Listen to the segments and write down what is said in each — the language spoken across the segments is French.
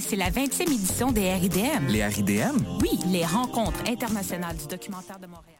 C'est la 20e édition des RIDM. Les RIDM? Oui, les rencontres internationales du documentaire de Montréal.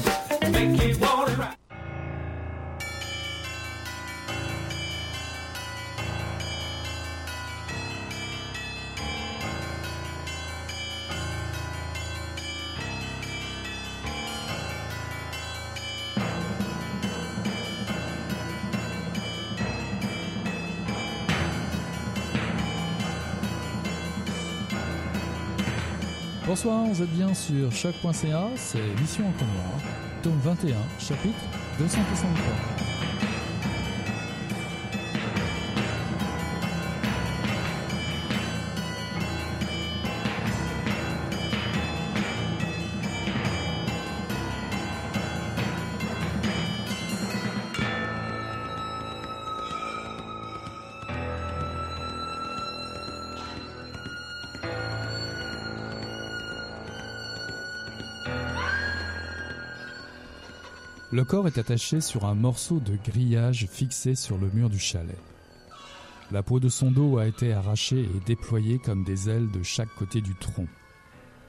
Bonsoir, vous êtes bien sur choc.ca, c'est Mission en Noir, tome 21, chapitre 263. Le corps est attaché sur un morceau de grillage fixé sur le mur du chalet. La peau de son dos a été arrachée et déployée comme des ailes de chaque côté du tronc.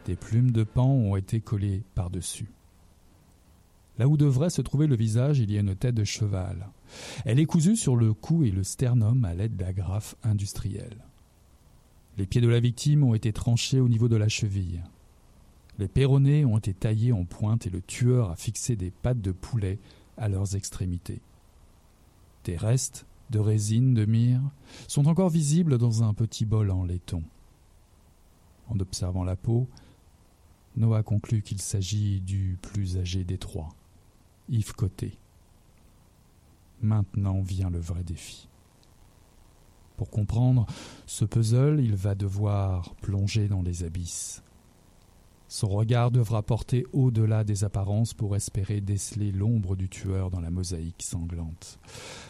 Des plumes de pan ont été collées par-dessus. Là où devrait se trouver le visage, il y a une tête de cheval. Elle est cousue sur le cou et le sternum à l'aide d'agrafes industrielles. Les pieds de la victime ont été tranchés au niveau de la cheville. Les perronnets ont été taillés en pointe et le tueur a fixé des pattes de poulet à leurs extrémités. Des restes de résine de myrrhe sont encore visibles dans un petit bol en laiton. En observant la peau, Noah conclut qu'il s'agit du plus âgé des trois, Yves Côté. Maintenant vient le vrai défi. Pour comprendre ce puzzle, il va devoir plonger dans les abysses. Son regard devra porter au-delà des apparences pour espérer déceler l'ombre du tueur dans la mosaïque sanglante.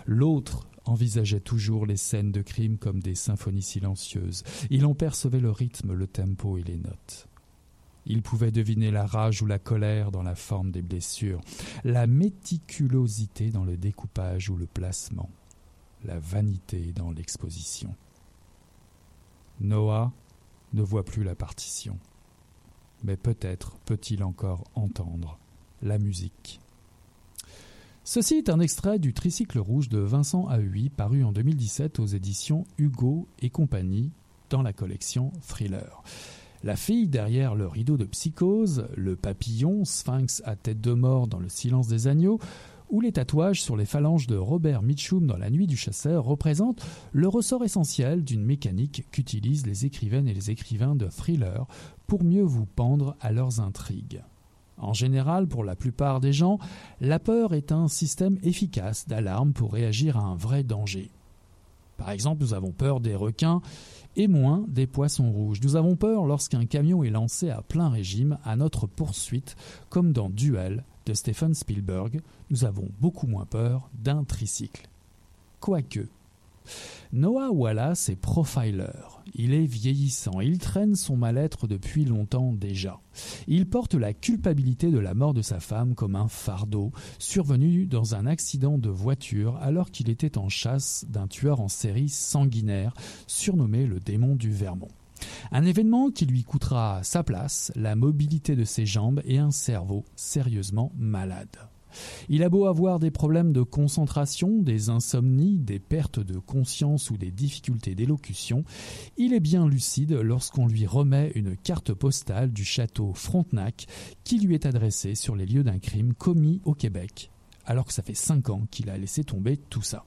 L'autre envisageait toujours les scènes de crime comme des symphonies silencieuses. Il en percevait le rythme, le tempo et les notes. Il pouvait deviner la rage ou la colère dans la forme des blessures, la méticulosité dans le découpage ou le placement, la vanité dans l'exposition. Noah ne voit plus la partition mais peut-être peut-il encore entendre la musique. Ceci est un extrait du Tricycle rouge de Vincent Ahui paru en 2017 aux éditions Hugo et compagnie dans la collection Thriller. La fille derrière le rideau de psychose, le papillon, sphinx à tête de mort dans le silence des agneaux, où les tatouages sur les phalanges de Robert Mitchum dans La Nuit du Chasseur représentent le ressort essentiel d'une mécanique qu'utilisent les écrivaines et les écrivains de thrillers pour mieux vous pendre à leurs intrigues. En général, pour la plupart des gens, la peur est un système efficace d'alarme pour réagir à un vrai danger. Par exemple, nous avons peur des requins et moins des poissons rouges. Nous avons peur lorsqu'un camion est lancé à plein régime à notre poursuite, comme dans Duel de Stephen Spielberg. Nous avons beaucoup moins peur d'un tricycle. Quoique. Noah Wallace est profiler. Il est vieillissant, il traîne son mal-être depuis longtemps déjà. Il porte la culpabilité de la mort de sa femme comme un fardeau, survenu dans un accident de voiture alors qu'il était en chasse d'un tueur en série sanguinaire, surnommé le démon du Vermont. Un événement qui lui coûtera sa place, la mobilité de ses jambes et un cerveau sérieusement malade. Il a beau avoir des problèmes de concentration, des insomnies, des pertes de conscience ou des difficultés d'élocution, il est bien lucide lorsqu'on lui remet une carte postale du château Frontenac qui lui est adressée sur les lieux d'un crime commis au Québec, alors que ça fait cinq ans qu'il a laissé tomber tout ça.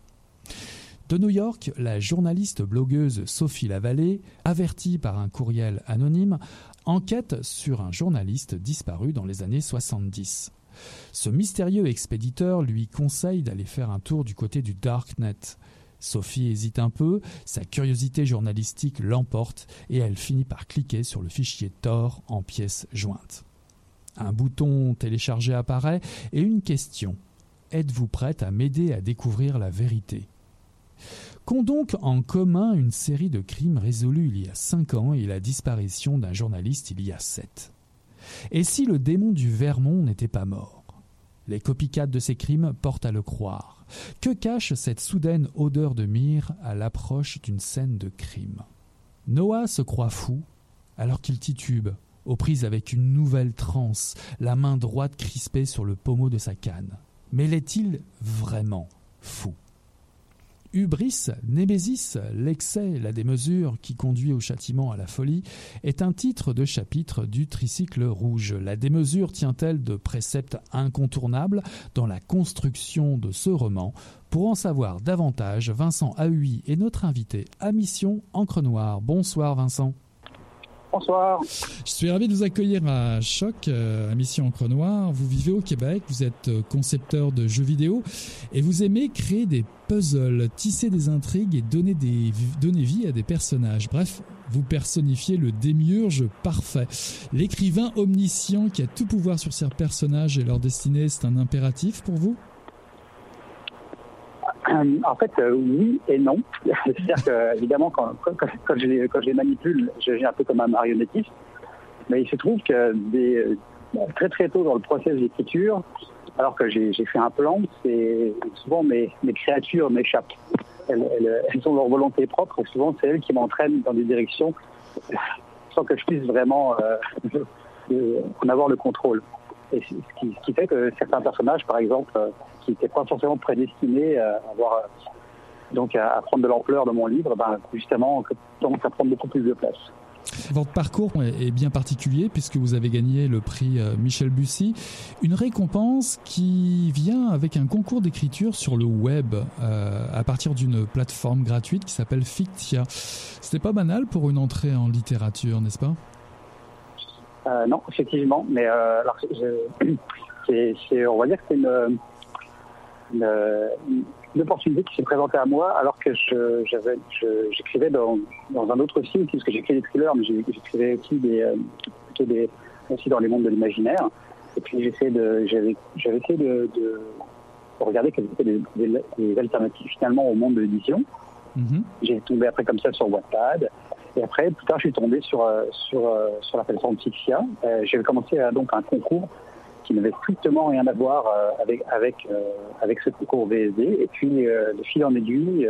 De New York, la journaliste blogueuse Sophie Lavallée, avertie par un courriel anonyme, enquête sur un journaliste disparu dans les années 70. Ce mystérieux expéditeur lui conseille d'aller faire un tour du côté du Darknet. Sophie hésite un peu, sa curiosité journalistique l'emporte et elle finit par cliquer sur le fichier Tor en pièces jointes. Un bouton téléchargé apparaît et une question. Êtes-vous prête à m'aider à découvrir la vérité? Qu'ont donc en commun une série de crimes résolus il y a cinq ans et la disparition d'un journaliste il y a sept? Et si le démon du Vermont n'était pas mort? Les copycats de ces crimes portent à le croire. Que cache cette soudaine odeur de myrrhe à l'approche d'une scène de crime? Noah se croit fou alors qu'il titube, aux prises avec une nouvelle transe, la main droite crispée sur le pommeau de sa canne. Mais l'est-il vraiment fou? Hubris, Némésis, l'excès, la démesure qui conduit au châtiment à la folie, est un titre de chapitre du tricycle rouge. La démesure tient-elle de préceptes incontournables dans la construction de ce roman? Pour en savoir davantage, Vincent Ahui est notre invité à Mission Encre Noire. Bonsoir Vincent. Bonsoir. Je suis ravi de vous accueillir à Choc, euh, à Mission Encre Noire. Vous vivez au Québec, vous êtes euh, concepteur de jeux vidéo et vous aimez créer des puzzles, tisser des intrigues et donner, donner vie à des personnages. Bref, vous personnifiez le démiurge parfait. L'écrivain omniscient qui a tout pouvoir sur ses personnages et leur destinée, c'est un impératif pour vous? Euh, en fait, euh, oui et non. C'est-à-dire que, évidemment, quand, quand, je, les, quand je les manipule, je un peu comme un marionnettiste. Mais il se trouve que euh, très très tôt dans le processus d'écriture, alors que j'ai fait un plan, souvent mes, créatures m'échappent. Elles, elles, ont leur volonté propre souvent c'est elles qui m'entraînent dans des directions sans que je puisse vraiment en avoir le contrôle. Et ce qui, fait que certains personnages, par exemple, qui n'étaient pas forcément prédestinés à avoir donc à, prendre de l'ampleur de mon livre, ben, justement, donc à prendre beaucoup plus de place. Votre parcours est bien particulier puisque vous avez gagné le prix euh, Michel Bussy, une récompense qui vient avec un concours d'écriture sur le web euh, à partir d'une plateforme gratuite qui s'appelle Fictia. C'était pas banal pour une entrée en littérature, n'est-ce pas? Euh, Non, effectivement, mais alors, c'est, on va dire que c'est une une, opportunité qui s'est présentée à moi alors que j'écrivais dans, dans, un autre style, puisque j'écrivais des thrillers, mais j'écrivais aussi des, euh, des, aussi dans les mondes de l'imaginaire. Et puis j'avais, essayé de, de, regarder quelles étaient les, les, alternatives finalement au monde de l'édition. Mm-hmm. J'ai tombé après comme ça sur Wattpad. Et après, plus tard, je suis tombé sur, euh, sur, euh, sur la plateforme Pixia. J'avais commencé à, donc un concours qui n'avait strictement rien à voir euh, avec, avec, euh, avec ce concours VSD. Et puis, euh, de fil en aiguille,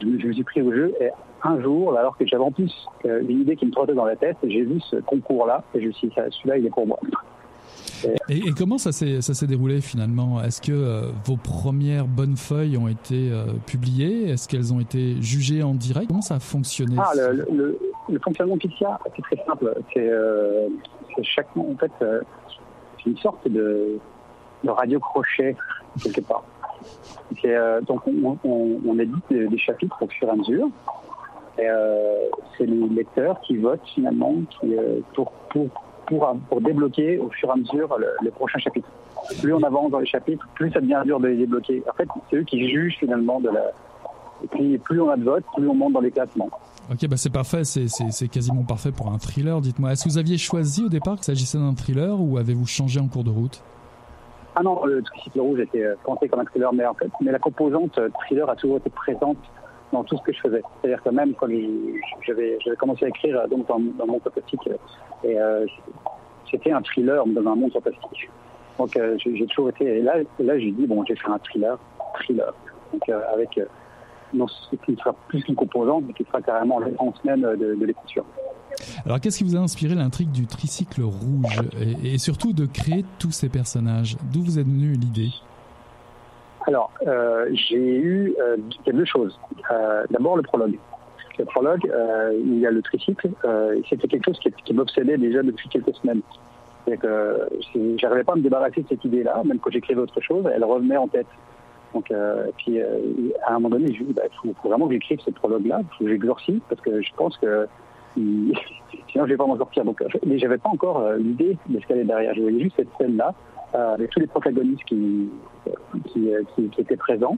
je me suis pris au jeu. Et un jour, alors que j'avais en plus une idée qui me trottait dans la tête, j'ai vu ce concours-là et je me suis dit, celui-là, il est pour moi. Et, comment ça s'est déroulé finalement? Est-ce que vos premières bonnes feuilles ont été publiées? Est-ce qu'elles ont été jugées en direct? Comment ça a fonctionné ah, le, le, fonctionnement Pixia, c'est très simple. C'est chaque en fait, une sorte de, radio crochet quelque part. donc on, on, édite des, chapitres au fur et à mesure. Et c'est les lecteurs qui votent finalement qui, pour, pour, pour, pour, débloquer au fur et à mesure le, le prochain chapitre. Plus on avance dans les chapitres, plus ça devient dur de les débloquer. En fait, c'est eux qui jugent finalement de la, et puis plus on a de votes, plus on monte dans les classements. Ok, bah c'est parfait, c'est quasiment parfait pour un thriller. Dites-moi, est-ce que vous aviez choisi au départ qu'il s'agissait d'un thriller ou avez-vous changé en cours de route? Ah non, le tricycle rouge était euh, pensé comme un thriller, mais en fait, mais la composante euh, thriller a toujours été présente dans tout ce que je faisais. C'est-à-dire que même quand j'avais commencé à écrire euh, donc dans, dans mon fantastique, et c'était un thriller dans un monde fantastique. Donc j'ai toujours été et là, là j'ai dit bon, j'ai fait un thriller, thriller. Donc avec non, ce qui sera plus qu'une composante, mais qui sera carrément l'essence même de, de l'écriture. Alors, qu'est-ce qui vous a inspiré l'intrigue du tricycle rouge et, surtout de créer tous ces personnages? D'où vous est venue l'idée? Alors, euh, j'ai eu euh, deux choses. Euh, d'abord, le prologue. Le prologue, euh, il y a le tricycle. C'était quelque chose qui, qui m'obsédait déjà depuis quelques semaines. C'est que j'arrivais pas à me débarrasser de cette idée-là, même quand j'écrivais autre chose, elle revenait en tête. Donc, euh, puis euh, à un moment donné, je dit, bah, il faut, vraiment que j'écrive ce prologue-là, il faut que j'exorcise, parce que je pense que sinon je ne vais pas m'en sortir. Donc, mais j'avais pas encore euh, l'idée de ce y avait derrière. Je voyais juste cette scène-là, avec tous les protagonistes qui, étaient présents.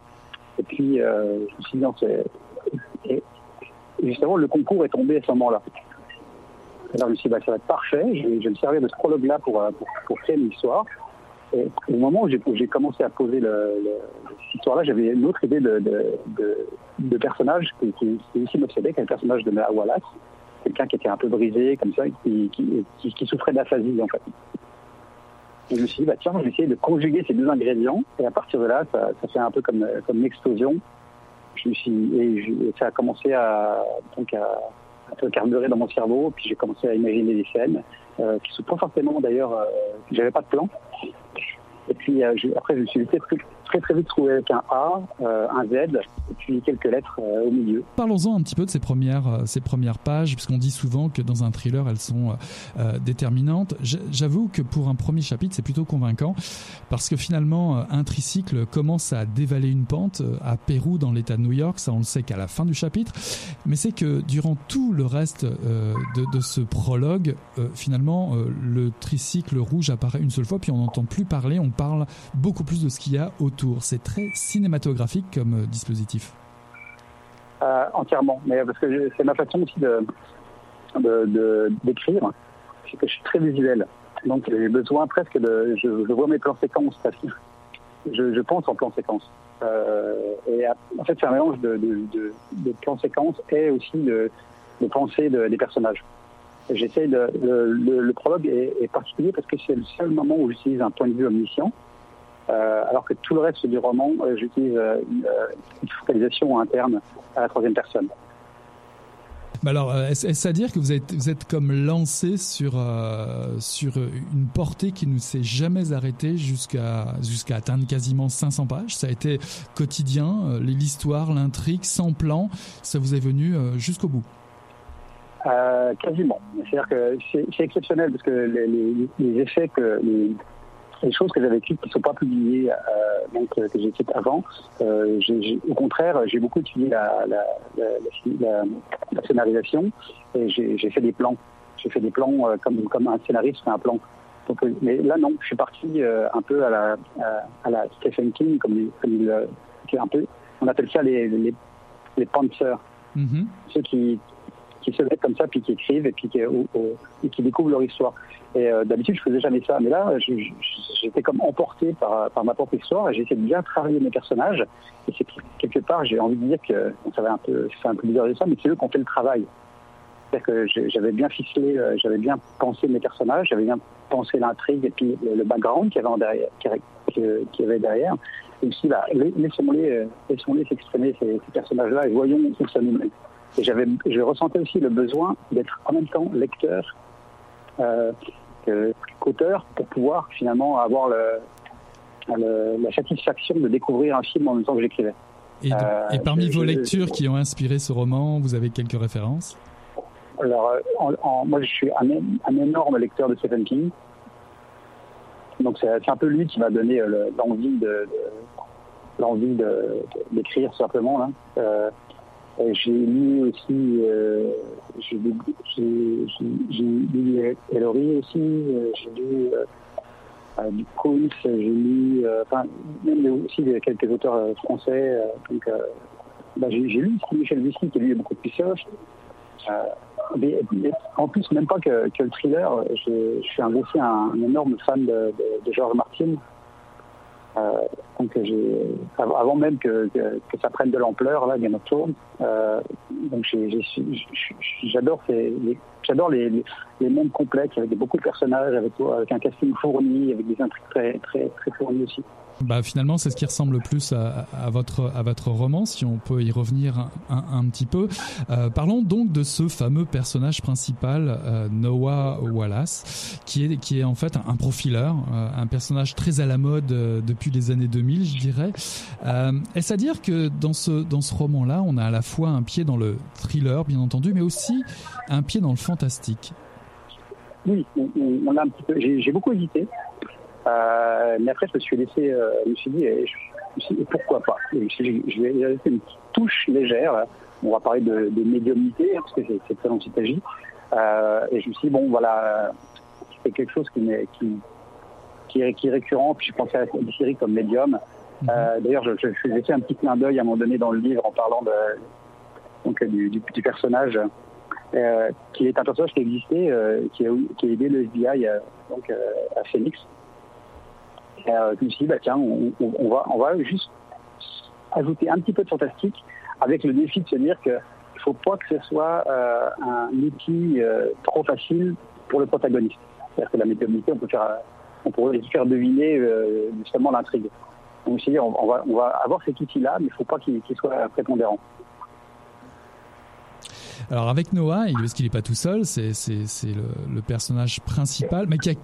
Et puis, je me suis dit, et, justement, le concours est tombé à ce moment-là. Alors, je me suis dit, bah, ça va être parfait, je vais, me servir de ce prologue-là pour, pour, pour créer une histoire. Au moment où j'ai commencé à poser cette histoire-là, j'avais une autre idée de, personnage qui, qui, qui aussi m'obsédait, qui est le personnage de Mea Wallace, quelqu'un qui était un peu brisé, comme ça, qui, souffrait d'aphasie, en fait. Et je me suis dit, bah, tiens, je vais essayer de conjuguer ces deux ingrédients, et à partir de là, ça, fait un peu comme, une explosion. Et, ça a commencé à, donc carburer dans mon cerveau, puis j'ai commencé à imaginer des scènes euh, qui sont pas forcément d'ailleurs, euh, j'avais pas de plan, et puis euh, après, je me suis très, très, très vite trouvé avec un A, euh, un Z, et puis quelques lettres euh, au milieu. Parlons-en un petit peu de ces premières, ces premières pages, puisqu'on dit souvent que dans un thriller, elles sont déterminantes. J'avoue que pour un premier chapitre, c'est plutôt convaincant, parce que finalement, un tricycle commence à dévaler une pente à Pérou, dans l'État de New York. Ça, on le sait qu'à la fin du chapitre. Mais c'est que durant tout le reste de, de, ce prologue, finalement, le tricycle rouge apparaît une seule fois, puis on n'entend plus parler. On parle beaucoup plus de ce qu'il y a autour. C'est très cinématographique comme euh, dispositif. Euh, entièrement, mais parce que c'est ma façon aussi de d'écrire, c'est que je suis très visuel. Donc j'ai besoin presque de, je, vois mes plans séquences, je, je pense en plans séquences. Euh, et en fait, c'est un mélange de, de, de, plans séquences et aussi de, pensée des personnages. J'essaie de le, prologue est, particulier parce que c'est le seul moment où j'utilise un point de vue omniscient, euh, alors que tout le reste du roman, euh, j'utilise euh, une focalisation interne à la troisième personne. alors, est-ce à dire que vous êtes, vous êtes comme lancé sur, euh, sur une portée qui ne s'est jamais arrêtée jusqu'à jusqu'à atteindre quasiment 500 pages? Ça a été quotidien, l'histoire, l'intrigue, sans plan, ça vous est venu jusqu'au bout? Euh, quasiment. C'est-à-dire que c'est exceptionnel parce que les, les, les effets que les, les, choses que j'avais écrites qui ne sont pas publiées, euh, donc que j'ai avant, euh, au contraire, j'ai beaucoup étudié la, la, la, la scénarisation et j'ai fait des plans. J'ai fait des plans euh, comme, comme un scénariste fait un plan. Donc, euh, mais là, non, je suis parti euh, un peu à la, à, Stephen King, comme, comme il, un peu, on appelle ça les, les, les pantsers. Mm -hmm. Ceux qui, qui se mettent comme ça, puis qui écrivent et puis qui, découvrent leur histoire. Et euh, d'habitude, je faisais jamais ça, mais là, j'étais comme emporté par, par ma propre histoire et j'ai essayé de bien travailler mes personnages. Et c'est quelque part, j'ai envie de dire que ça va un peu, c'est un peu bizarre de ça, mais c'est eux qui ont fait le travail. C'est-à-dire que j'avais bien ficelé, euh, j'avais bien pensé mes personnages, j'avais bien pensé l'intrigue et puis le, background qu'il y avait derrière, qui, avait derrière. Et aussi, là, laissons-les euh, laissons s'exprimer ces, ces personnages-là et voyons où ça nous mène. Et j'avais, je ressentais aussi le besoin d'être en même temps lecteur euh, qu'auteur pour pouvoir finalement avoir le, le, la satisfaction de découvrir un film en même temps que j'écrivais. Et, euh, et, parmi je, vos lectures je, qui ont inspiré ce roman, vous avez quelques références? Alors, en, en, moi, je suis un, un, énorme lecteur de Stephen King. Donc c'est un peu lui qui m'a donné l'envie de, l'envie d'écrire simplement. Là. Euh, j'ai lu aussi, euh, j'ai lu, Ellery aussi, j'ai lu euh, du Kunz, j'ai lu, enfin, même aussi quelques auteurs français. bah, j'ai lu Michel Bussy qui lui est beaucoup de pioche. Mais, en plus, même pas que, le thriller, je, suis aussi un, énorme fan de Georges Martin. Euh, donc avant même que, ça prenne de l'ampleur, là, Game of Thrones, donc j'adore j'adore les, les, mondes complexes avec beaucoup de personnages, avec, avec un casting fourni, avec des intrigues très, très, très fournies aussi. Bah, finalement, c'est ce qui ressemble le plus à, votre, à votre roman, si on peut y revenir un, un, petit peu. Euh, parlons donc de ce fameux personnage principal, euh, Noah Wallace, qui est, qui est en fait un profileur, euh, un personnage très à la mode euh, depuis les années 2000, je dirais. Euh, Est-ce à dire que dans ce, dans ce roman-là, on a à la fois un pied dans le thriller, bien entendu, mais aussi un pied dans le fantastique? Oui, on a un petit peu. J'ai beaucoup hésité. Euh, mais après, je me suis laissé, euh, je me suis dit, et je, pourquoi pas? Je, vais laisser une touche légère. On va parler de, de médiumnité, parce que c'est ça dont il s'agit. Et je me suis dit, bon, voilà, c'est quelque chose qui, qui, qui, est, qui est récurrent. Puis je pensais à des séries comme Medium. Mhm. Euh, D'ailleurs, je, je, je fait un petit clin d'œil à un moment donné dans le livre en parlant de, donc, du, du, du personnage euh, qui est un personnage qui existait, euh, qui, a, qui a aidé le FBI donc, à Phoenix. Euh, je dit, bah, tiens, on, va, on va juste ajouter un petit peu de fantastique avec le défi de se dire qu'il ne faut pas que ce soit euh, un outil euh, trop facile pour le protagoniste. C'est-à-dire que la médiumnité, on peut faire, on pourrait faire deviner euh, justement l'intrigue. Donc dit, on, va, on va avoir cet outil-là, mais il ne faut pas qu'il qu soit prépondérant. Alors avec Noah, parce qu'il n'est pas tout seul, c'est le, le, personnage principal, mais qui a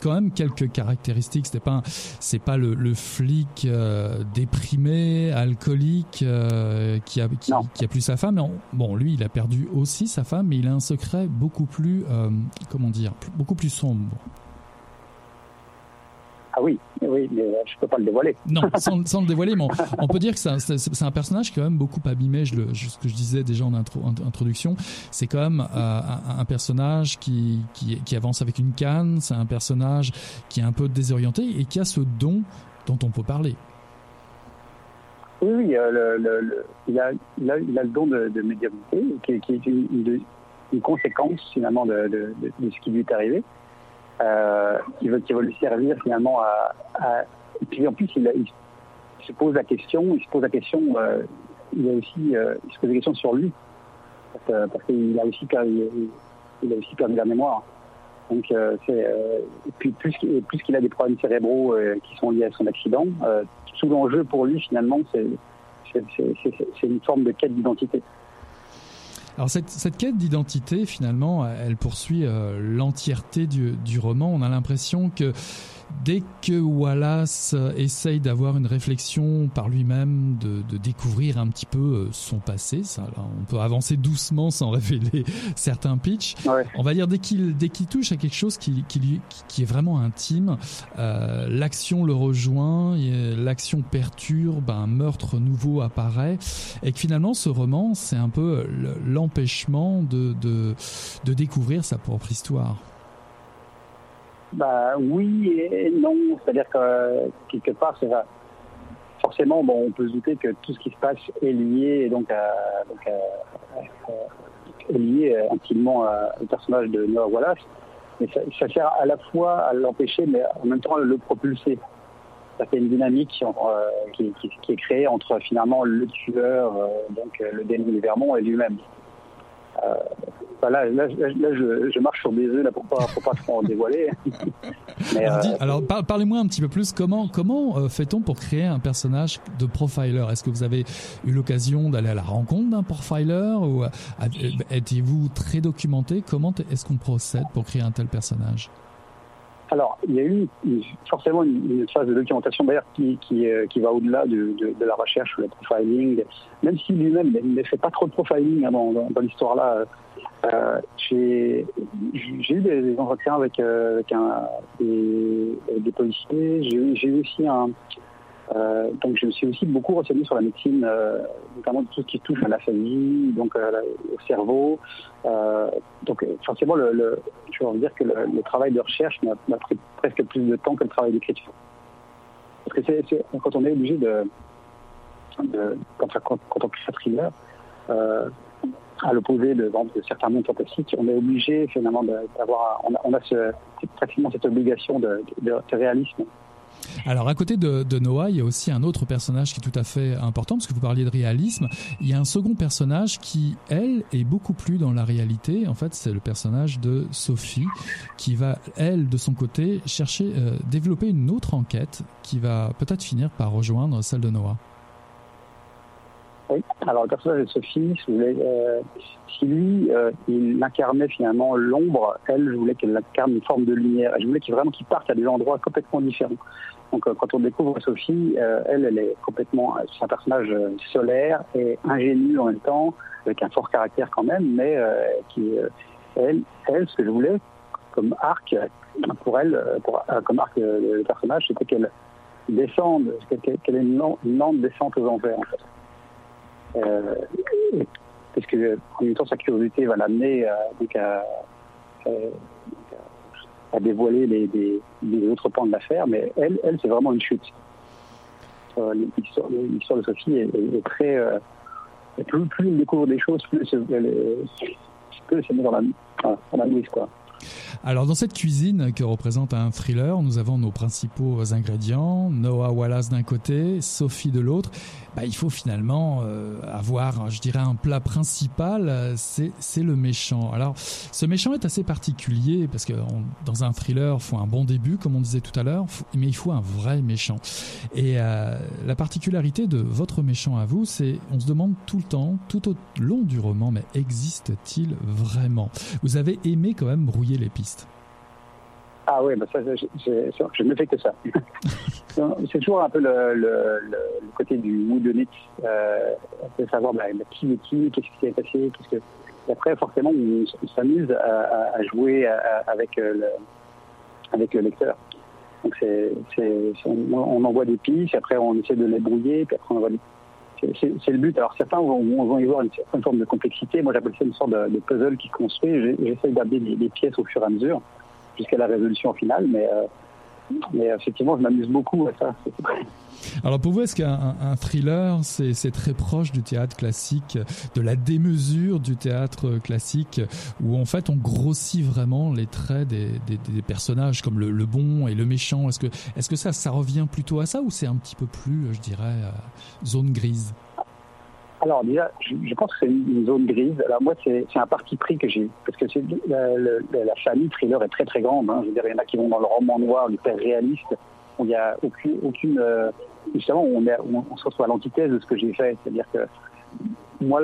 quand même quelques caractéristiques. C'est pas c'est pas le, le flic euh, déprimé, alcoolique, euh, qui a qui, qui, a plus sa femme. Bon, lui, il a perdu aussi sa femme, mais il a un secret beaucoup plus euh, comment dire, beaucoup plus sombre. Ah oui, oui, mais je peux pas le dévoiler. Non, sans, sans le dévoiler, mais on, on peut dire que c'est un personnage qui est quand même beaucoup abîmé. Je le, ce que je disais déjà en intro, introduction, c'est quand même euh, un, un, personnage qui, qui, qui, avance avec une canne. C'est un personnage qui est un peu désorienté et qui a ce don dont on peut parler. Oui, oui euh, le, le, le, il, a, il, a, il, a, le don de, de médiumnité, qui, qui est une, une, une, conséquence finalement de, de, de, ce qui lui est arrivé euh, qui, veut, lui servir finalement à. Et puis en plus, il, se pose la question, il se pose la question, euh, il a aussi, euh, se pose des questions sur lui, parce, qu'il a aussi perdu, il a aussi perdu la mémoire. Donc c'est et puis plus qu'il a des problèmes cérébraux qui sont liés à son accident, tout l'enjeu pour lui finalement c'est c'est une forme de quête d'identité. Alors cette, cette quête d'identité, finalement, elle poursuit euh, l'entièreté du, du roman. On a l'impression que dès que Wallace essaye d'avoir une réflexion par lui-même, de, de, découvrir un petit peu euh, son passé, ça, là, on peut avancer doucement sans révéler certains pitchs. Ouais. On va dire dès qu'il dès qu'il touche à quelque chose qui, qui, lui, qui est vraiment intime, euh, l'action le rejoint, l'action perturbe, un meurtre nouveau apparaît, et que finalement ce roman, c'est un peu l'empêchement de, de, de découvrir sa propre histoire. Bah oui et non, c'est-à-dire que quelque part, forcément, bon, on peut se douter que tout ce qui se passe est lié à, donc à, à, est lié intimement au personnage de Noah Wallace, mais ça, sert à la fois à l'empêcher, mais en même temps à le propulser. Ça fait une dynamique euh, qui, est créée entre finalement le tueur, euh, donc le Denis Vermont et lui-même. Euh, là, là, là, je, je, marche sur des œufs là pour pas pour pas trop en dévoiler. Mais, alors, euh, alors par, parlez-moi un petit peu plus comment comment euh, fait-on pour créer un personnage de profiler? Est-ce que vous avez eu l'occasion d'aller à la rencontre d'un profiler ou étiez-vous très documenté? Comment est-ce qu'on procède pour créer un tel personnage? Alors, il y a eu forcément une, phase de documentation d'ailleurs qui, qui, euh, va au-delà de, de, la recherche ou le profiling, même si lui-même ne fait pas trop de profiling hein, dans, dans, dans l'histoire là. Euh, j'ai eu des, entretiens avec, euh, avec, des, policiers. J'ai eu aussi un. Euh, donc je me suis aussi beaucoup renseigné sur la médecine, euh, notamment tout ce qui touche à la famille, donc au cerveau. donc forcément, je veux dire que le, travail de recherche m'a pris presque plus de temps que le travail d'écriture. Parce que quand on est obligé de, quand, on crée un thriller, à l'opposé de, de, certains mondes fantastiques, on est obligé finalement d'avoir, on a, pratiquement cette obligation de, réalisme. Alors à côté de, de, Noah, il y a aussi un autre personnage qui est tout à fait important, parce que vous parliez de réalisme. Il y a un second personnage qui, elle, est beaucoup plus dans la réalité. En fait, c'est le personnage de Sophie, qui va, elle, de son côté, chercher, euh, développer une autre enquête qui va peut-être finir par rejoindre celle de Noah. Oui. Alors le personnage de Sophie, voulais, euh, si lui, euh, il incarnait finalement l'ombre, elle, je voulais qu'elle incarne une forme de lumière. je voulais qu'il vraiment qu'il parte à des endroits complètement différents. Donc euh, quand on découvre Sophie, elle, elle est complètement, c'est un personnage solaire et ingénu en même temps, avec un fort caractère quand même, mais qui, elle, elle, ce que je voulais comme arc pour elle, comme arc le personnage, c'était qu'elle descende, qu'elle ait une lente descente aux enfers en fait. Euh, parce que en même temps, sa curiosité va l'amener euh, à, euh, dévoiler les, autres pans de l'affaire, mais elle, elle c'est vraiment une chute. L'histoire de Sophie est, très. plus, elle découvre des choses, plus elle, elle met dans la, dans quoi. Alors dans cette cuisine que représente un thriller, nous avons nos principaux ingrédients, Noah Wallace d'un côté, Sophie de l'autre. Bah, il faut finalement euh, avoir, je dirais, un plat principal, c'est le méchant. Alors ce méchant est assez particulier parce que dans un thriller, il faut un bon début, comme on disait tout à l'heure, mais il faut un vrai méchant. Et euh, la particularité de votre méchant à vous, c'est on se demande tout le temps, tout au long du roman, mais existe-t-il vraiment? Vous avez aimé quand même brouiller les pistes. Ah oui, bah ça, je, ne fais que ça. c'est toujours un peu le, le, le côté du moodonite, euh, de savoir bah, bah, qui est qui, qu'est-ce qui s'est passé, qu'est-ce que. Et après, forcément, on, s'amuse à, à, jouer avec, euh, le, avec le lecteur. Donc, c'est, on, on, envoie des pistes, après, on essaie de les brouiller, puis après, on envoie des c'est le but. Alors certains vont, y voir une certaine forme de complexité. Moi, j'appelle ça une sorte de, puzzle qui construit. J'essaie d'amener des, des, pièces au fur et à mesure jusqu'à la résolution finale, mais, euh, mais effectivement, je m'amuse beaucoup à ça. Alors pour vous, est-ce qu'un thriller, c'est très proche du théâtre classique, de la démesure du théâtre classique, où en fait on grossit vraiment les traits des, personnages, comme le, bon et le méchant? Est-ce que, ça, revient plutôt à ça, ou c'est un petit peu plus, je dirais, euh, zone grise? Alors déjà, je, pense que c'est une, zone grise. Alors moi, c'est un parti pris que j'ai, parce que la, la, famille thriller est très très grande. Hein. Je il y en a qui vont dans le roman noir, l'hyper réaliste, il n'y a aucune, euh, justement, on, se retrouve à l'antithèse de ce que j'ai fait. C'est-à-dire que moi,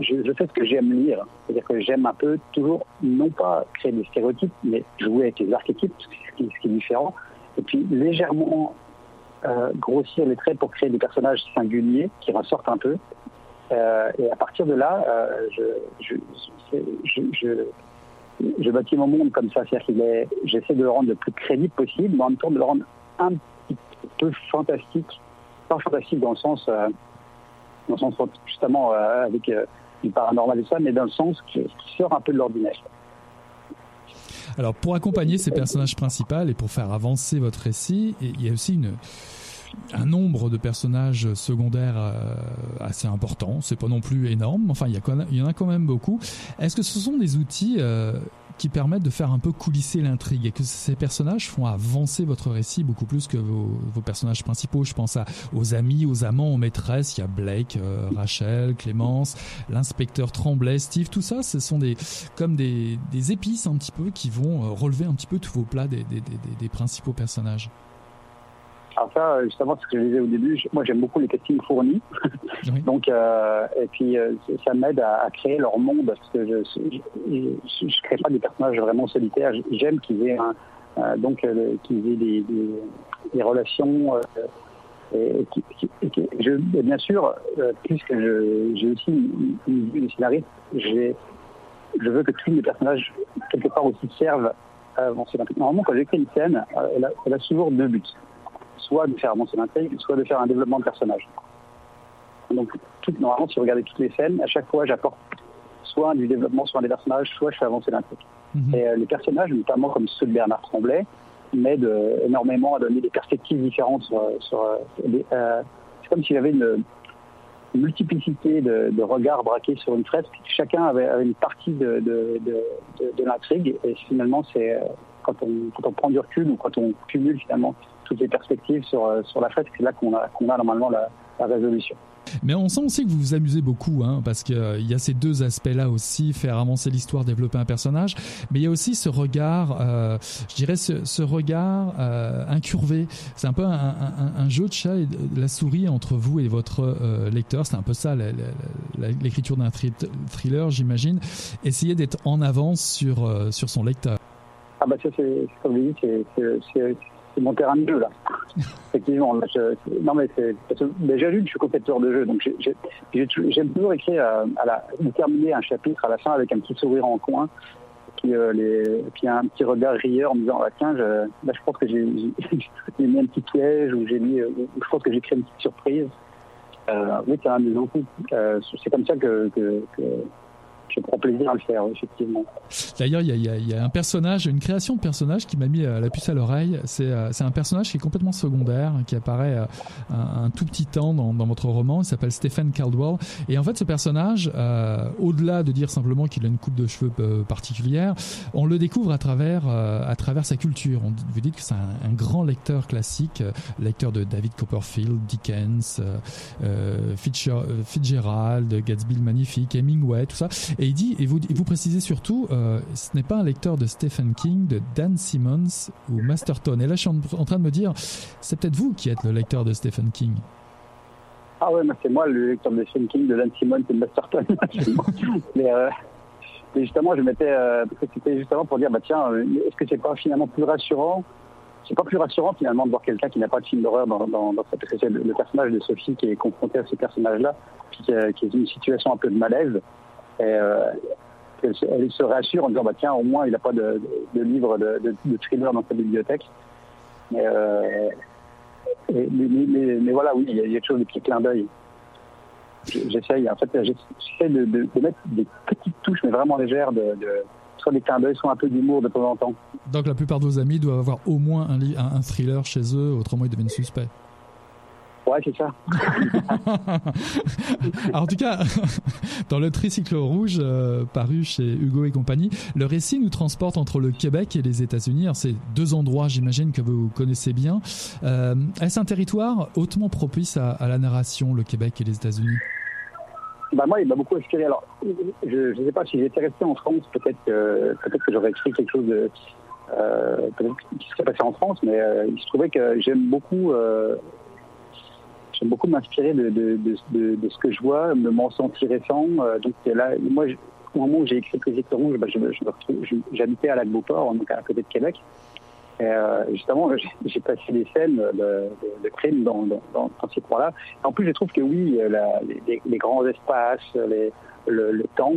je, fais ce que j'aime lire. C'est-à-dire que j'aime un peu toujours, non pas créer des stéréotypes, mais jouer avec les archétypes, ce qui est différent. Et puis légèrement euh, grossir les traits pour créer des personnages singuliers qui ressortent un peu. Euh, et à partir de là, euh, je, bâtis mon monde comme ça. C'est-à-dire qu'il est, j'essaie de le rendre le plus crédible possible, mais en même temps de le rendre un petit peu fantastique. Pas fantastique dans le sens, dans le sens justement avec du paranormal et ça, mais dans le sens qui sort un peu de l'ordinaire. Alors pour accompagner ces personnages principaux et pour faire avancer votre récit, il y a aussi une un nombre de personnages secondaires euh, assez important. C'est pas non plus énorme, enfin il y, il y en a quand même beaucoup. Est-ce que ce sont des outils euh, qui permettent de faire un peu coulisser l'intrigue et que ces personnages font avancer votre récit beaucoup plus que vos, vos personnages principaux. Je pense à, aux amis, aux amants, aux maîtresses. Il y a Blake, euh, Rachel, Clémence, l'inspecteur Tremblay, Steve. Tout ça, ce sont des comme des, des épices un petit peu qui vont relever un petit peu tous vos plats des, des, des, des principaux personnages. Alors ça, justement, ce que je disais au début, moi j'aime beaucoup les castings fournis. Donc, euh, et puis euh, ça m'aide à, à, créer leur monde parce que je je, crée pas des personnages vraiment solitaires. J'aime qu'ils aient un, euh, donc qu'ils aient des, des, des relations Et, je, bien sûr, puisque j'ai aussi une, une vue de scénariste, je veux que tous les personnages, quelque part aussi, servent à avancer l'intrigue. Normalement, quand j'écris une scène, elle a, elle a, toujours deux buts. Soit de faire avancer l'intrigue, soit de faire un développement de personnage. Donc, tout, normalement, si vous regardez toutes les scènes, à chaque fois, j'apporte soit du développement, soit des personnages, soit je fais avancer l'intrigue. Mhm. Et euh, les personnages, notamment comme ceux de Bernard Tremblay, m'aident euh, énormément à donner des perspectives différentes sur. sur euh, c'est comme s'il y avait une, multiplicité de, de, regards braqués sur une fresque. Chacun avait, avait une partie de, de, de l'intrigue. Et finalement, c'est quand on, quand on prend du recul ou quand on cumule finalement toutes les perspectives sur, sur la fresque, c'est là qu'on a, qu'on a normalement la, la résolution. Mais on sent aussi que vous vous amusez beaucoup, hein, parce qu'il euh, y a ces deux aspects-là aussi, faire avancer l'histoire, développer un personnage. Mais il y a aussi ce regard, euh, je dirais ce, ce regard euh, incurvé. C'est un peu un, un, un, jeu de chat et de la souris entre vous et votre euh, lecteur. C'est un peu ça l'écriture d'un thriller, j'imagine. Essayer d'être en avance sur euh, sur son lecteur. Ah bah ça c'est comme vous dites, c'est c'est mon terrain de jeu là. Effectivement. non mais c'est déjà je suis compétiteur de jeu, donc j'aime toujours écrire euh, à, la, terminer un chapitre à la fin avec un petit sourire en coin, puis, euh, les, puis un petit regard rieur en me disant ah, tiens, je, là je pense que j'ai mis un petit piège ou j'ai mis, euh, je pense que j'ai créé une petite surprise. Euh, oui, c'est un des Euh, c'est comme ça que, que, que je prends plaisir à le faire, effectivement. D'ailleurs, il y, a, un personnage, une création de personnage qui m'a mis la puce à l'oreille. C'est euh, un personnage qui est complètement secondaire, qui apparaît euh, un, tout petit temps dans, votre roman. Il s'appelle Stephen Caldwell. Et en fait, ce personnage, euh, au-delà de dire simplement qu'il a une coupe de cheveux particulière, on le découvre à travers, sa culture. On, vous dites que c'est un, grand lecteur classique, lecteur de David Copperfield, Dickens, Fitzgerald, Gatsby le Magnifique, Hemingway, tout ça. Il dit, et vous, vous précisez surtout, euh, ce n'est pas un lecteur de Stephen King, de Dan Simmons ou Masterton. Et là, je suis en, train de me dire, c'est peut-être vous qui êtes le lecteur de Stephen King. Ah ouais, c'est moi le lecteur de Stephen King, de Dan Simmons et de Masterton. mais, euh, mais, justement, je m'étais, euh, c'était justement pour dire, bah tiens, euh, est-ce que c'est pas finalement plus rassurant c'est pas plus rassurant finalement de voir quelqu'un qui n'a pas de film d'horreur dans, dans, dans cette, le personnage de Sophie qui est confronté à ce personnage-là, qui, qui est une situation un peu de malaise. Et, euh, elle, se rassure en disant bah tiens au moins il n'a pas de, de, de livre de, thriller dans sa bibliothèque. Mais, euh, mais, voilà oui il y a quelque chose de petit clin d'œil. J'essaye en fait j'essaie de, mettre des petites touches mais vraiment légères de, soit des clins d'œil soit un peu d'humour de temps en temps. Donc la plupart de vos amis doivent avoir au moins un, un thriller chez eux autrement ils deviennent suspects. Ouais, c'est ça. en tout cas, dans le tricycle rouge euh, paru chez Hugo et compagnie, le récit nous transporte entre le Québec et les États-Unis. C'est deux endroits, j'imagine, que vous connaissez bien. Euh, Est-ce un territoire hautement propice à, à, la narration, le Québec et les États-Unis? Bah moi, il m'a beaucoup inspiré. Alors, je ne sais pas si j'étais resté en France, peut-être que, peut que j'aurais écrit quelque chose de, euh, qui serait passé en France, mais euh, il se trouvait que j'aime beaucoup euh, beaucoup m'inspirer de, de, de, de, ce que je vois, me m'en sentir récent. Euh, donc là, moi, au moment où j'ai écrit Président Rouge, bah, j'habitais à Lac-Beauport, donc à côté de Québec. Et euh, justement, j'ai passé des scènes de, de, crime dans, ces coins-là. En plus, je trouve que oui, la, les, grands espaces, le, temps,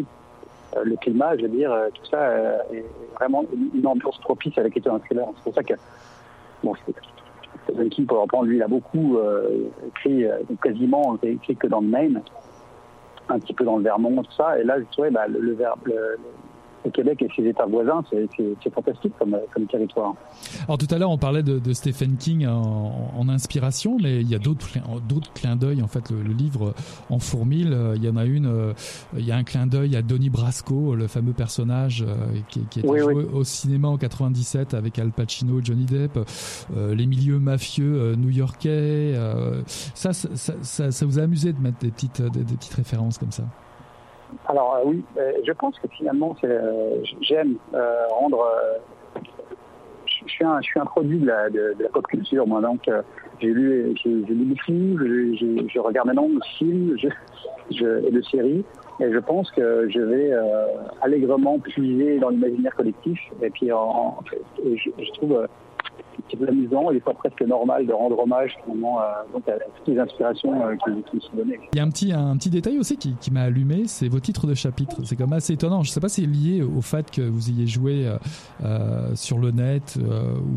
euh, le climat, je veux dire, tout ça euh, est vraiment une ambiance propice à l'écriture d'un thriller. C'est pour ça que bon, Pour reprendre, lui, il a beaucoup euh, écrit, euh, quasiment écrit que dans le Maine, un petit peu dans le Vermont, tout ça. Et là, je trouvais bah, le, le, le, au Québec et ses États voisins, c'est fantastique comme, comme, territoire. Alors tout à l'heure, on parlait de, de Stephen King en, en, inspiration, mais il y a d'autres clins d'œil. En fait, le, le, livre en fourmille, il y en a une. Euh, il y a un clin d'œil à Donnie Brasco, le fameux personnage euh, qui, qui était oui, joué oui. au cinéma en 97 avec Al Pacino, Johnny Depp, euh, les milieux mafieux new-yorkais. Euh, ça ça, ça, ça, vous a amusé de mettre des petites, des, des petites références comme ça? Alors euh, oui, euh, je pense que finalement, euh, j'aime rendre. je suis un, produit de la, pop culture, moi. Donc, j'ai lu, j'ai lu des films, je, regarde maintenant des films et de séries, et je pense que je vais allègrement puiser dans l'imaginaire collectif. Et puis, en, je, trouve peu amusant et des fois presque normal de rendre hommage finalement à, toutes les inspirations qui, qui sont données. Il y a un petit, un petit détail aussi qui, qui m'a allumé, c'est vos titres de chapitres. C'est quand même assez étonnant. Je ne sais pas si c'est lié au fait que vous ayez joué euh, sur le net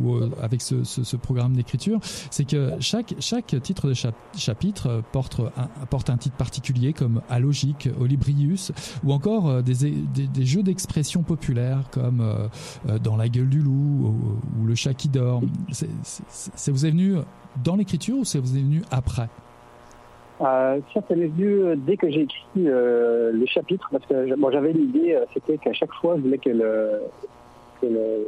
ou avec ce, ce, ce programme d'écriture. C'est que chaque, chaque titre de chapitre porte un, porte un titre particulier comme Alogique, Olibrius ou encore des, des, des jeux d'expression populaires comme Dans la gueule du loup ou, Le chat qui dort. Ça vous est venu dans l'écriture ou ça vous est venu après? Euh, ça, ça m'est venu dès que j'ai écrit euh, le chapitre, parce que moi j'avais une idée, c'était qu'à chaque fois, je voulais que le, que le,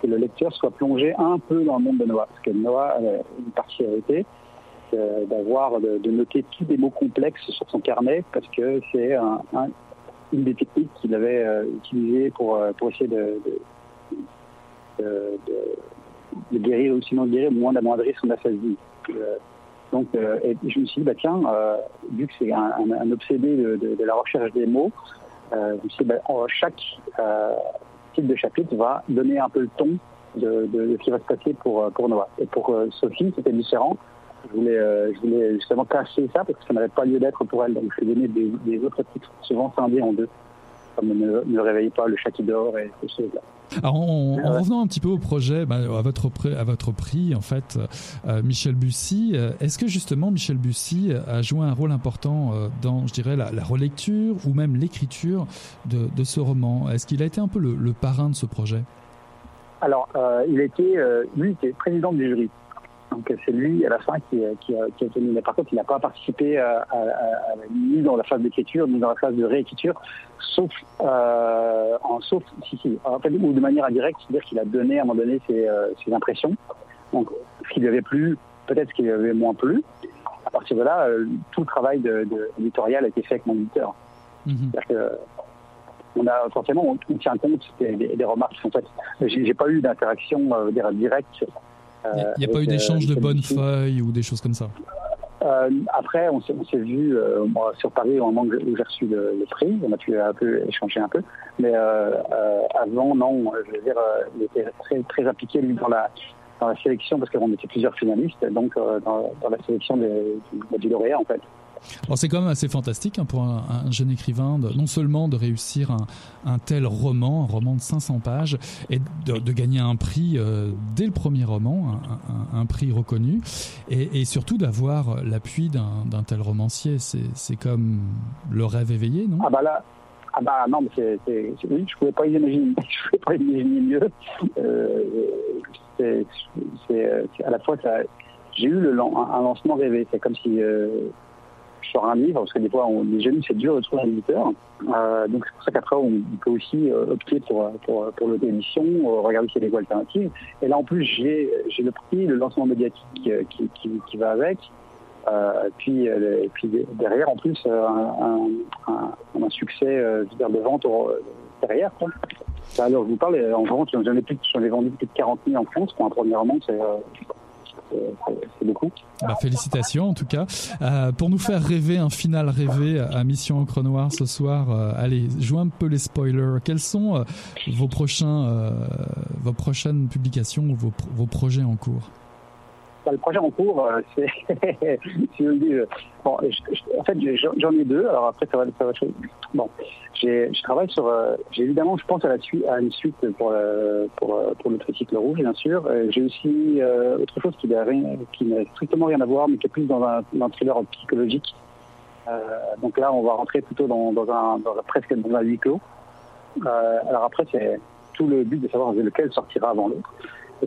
que le lecteur soit plongé un peu dans le monde de Noah, parce que Noah a une particularité euh, d'avoir, de, noter tous des mots complexes sur son carnet, parce que c'est un, un, une des techniques qu'il avait euh, utilisées pour, euh, pour essayer de, de, de guérir, ou sinon de guérir, moins d'amoindrir son aphasie. Euh, donc, euh, et je me suis dit, bah, tiens, euh, vu que c'est un, obsédé de, la recherche des mots, euh, je me suis dit, bah, chaque type de chapitre va donner un peu le ton de, ce qui va se passer pour, pour Noah. Et pour Sophie, c'était différent. Je voulais, euh, justement cacher ça parce que ça n'avait pas lieu d'être pour elle. Donc je lui ai donné des, des autres titres, souvent scindés en deux. Comme ne, ne réveille pas, le chat qui dort et ces choses-là. Alors, en, en, revenant un petit peu au projet, bah, à, votre prix, à votre prix, en fait, euh, Michel Bussy, euh, est-ce que justement Michel Bussy a joué un rôle important euh, dans, je dirais, la, la relecture ou même l'écriture de, de, ce roman? Est-ce qu'il a été un peu le, le parrain de ce projet? Alors, euh, il était, lui, il était président du jury. Donc c'est lui à la fin qui, qui, qui a tenu. Mais par contre, il n'a pas participé à, à, à, ni dans la phase d'écriture ni dans la phase de réécriture, sauf euh, en sauf si si en fait ou de manière indirecte, c'est-à-dire qu'il a donné à un moment donné ses, euh, ses impressions. Donc ce qui lui avait plu, peut-être ce qui lui avait moins plu. À partir de là, euh, tout le travail de, de éditorial a été fait avec mon éditeur. -hmm. C'est-à-dire que on a forcément on, on tient compte des, des, des remarques qui sont faites. J'ai pas eu d'interaction euh, directe il n'y a, pas eu d'échange de bonnes feuilles ou des choses comme ça euh, Après, on s'est vu euh, moi, sur Paris au moment où j'ai reçu le, le, prix. On a pu un peu échanger un peu. Mais euh, avant, non, je veux dire, il était très, très impliqué lui, dans la, dans la sélection parce qu'on était plusieurs finalistes, donc dans, dans la sélection des, du, du lauréat en fait. Alors c'est quand même assez fantastique hein, pour un, un, jeune écrivain de, non seulement de réussir un, tel roman, un roman de 500 pages, et de, gagner un prix euh, dès le premier roman, un, prix reconnu, et, surtout d'avoir l'appui d'un tel romancier. C'est comme le rêve éveillé, non? Ah bah là, ah bah non, mais c'est oui, je pouvais pas imaginer, je pouvais pas imaginer mieux. Euh, c'est à la fois. J'ai eu le, un lancement rêvé. C'est comme si euh, sur un livre, parce que des fois, on, les jeunes, c'est dur de trouver un éditeur. Euh, donc, c'est pour ça qu'après, on, peut aussi euh, opter pour, pour, pour l'auto-édition, euh, regarder s'il y a des voies alternatives. Et là, en plus, j'ai le prix, le lancement médiatique euh, qui, qui, qui, va avec. Euh, puis, et puis derrière, en plus, un, un, un succès de vente derrière. Quoi. Alors, je vous parle, en vente, j'en ai, ai vendu plus de 40 000 en France pour un premier roman. C'est Bah, félicitations en tout cas. Euh, pour nous faire rêver un final rêvé à Mission Encre Noire ce soir, euh, allez, jouez un peu les spoilers. Quels sont euh, vos, prochaines publications ou vos projets en cours? Bah, le projet en cours, euh, c'est, euh, bon, en fait, j'en ai deux. Alors après, ça va, ça va. Bon, je travaille sur. Euh, j'ai évidemment, je pense à la suite, à une suite pour pour pour le tricycle rouge, bien sûr. J'ai aussi autre chose qui n'a strictement rien à voir, mais qui est plus dans un, dans thriller psychologique. donc là, on va rentrer plutôt dans un presque dans un huis clos. alors après, c'est tout le but de savoir lequel sortira avant l'autre.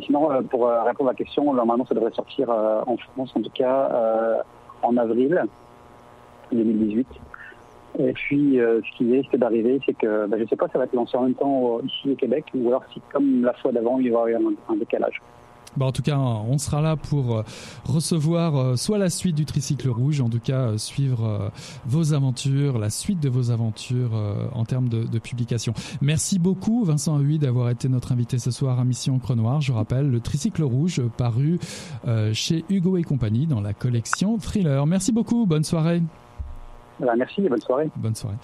Sinon, euh, pour euh, répondre à la question, normalement, ça devrait sortir euh, en France, en tout cas, en avril 2018. Et puis, ce qui risque d'arriver, c'est que bah, je ne sais pas ça va être lancé en même temps ici au Québec, ou alors si, comme la fois d'avant, il y aura un, un décalage. Bah en tout cas, on sera là pour euh, recevoir euh, soit la suite du tricycle rouge, en tout cas euh, suivre vos aventures, la suite de vos aventures en termes de, de publication. Merci beaucoup Vincent Huy d'avoir été notre invité ce soir à Mission Encre Noire. Je rappelle le tricycle rouge paru chez Hugo et compagnie dans la collection Thriller. Merci beaucoup, bonne soirée. Voilà, merci et bonne soirée. Bonne soirée.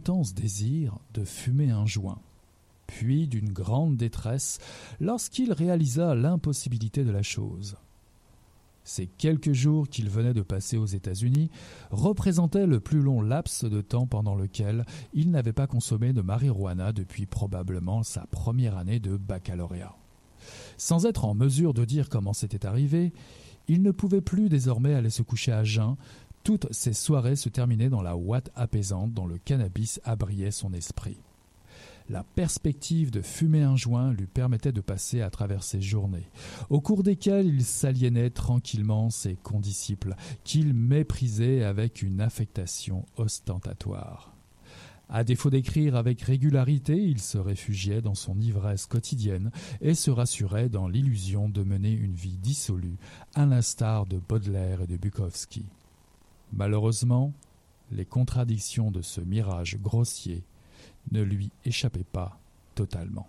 Intense désir de fumer un joint, puis d'une grande détresse lorsqu'il réalisa l'impossibilité de la chose. Ces quelques jours qu'il venait de passer aux États-Unis représentaient le plus long laps de temps pendant lequel il n'avait pas consommé de marijuana depuis probablement sa première année de baccalauréat. Sans être en mesure de dire comment c'était arrivé, il ne pouvait plus désormais aller se coucher à jeun, toutes ses soirées se terminaient dans la ouate apaisante dont le cannabis abriait son esprit. La perspective de fumer un joint lui permettait de passer à travers ses journées, au cours desquelles il s'aliénait tranquillement ses condisciples, qu'il méprisait avec une affectation ostentatoire. À défaut d'écrire avec régularité, il se réfugiait dans son ivresse quotidienne et se rassurait dans l'illusion de mener une vie dissolue, à l'instar de Baudelaire et de Bukowski. Malheureusement, les contradictions de ce mirage grossier ne lui échappaient pas totalement.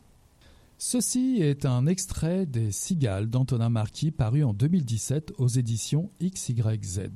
Ceci est un extrait des Cigales d'Antonin Marquis paru en 2017 aux éditions XYZ.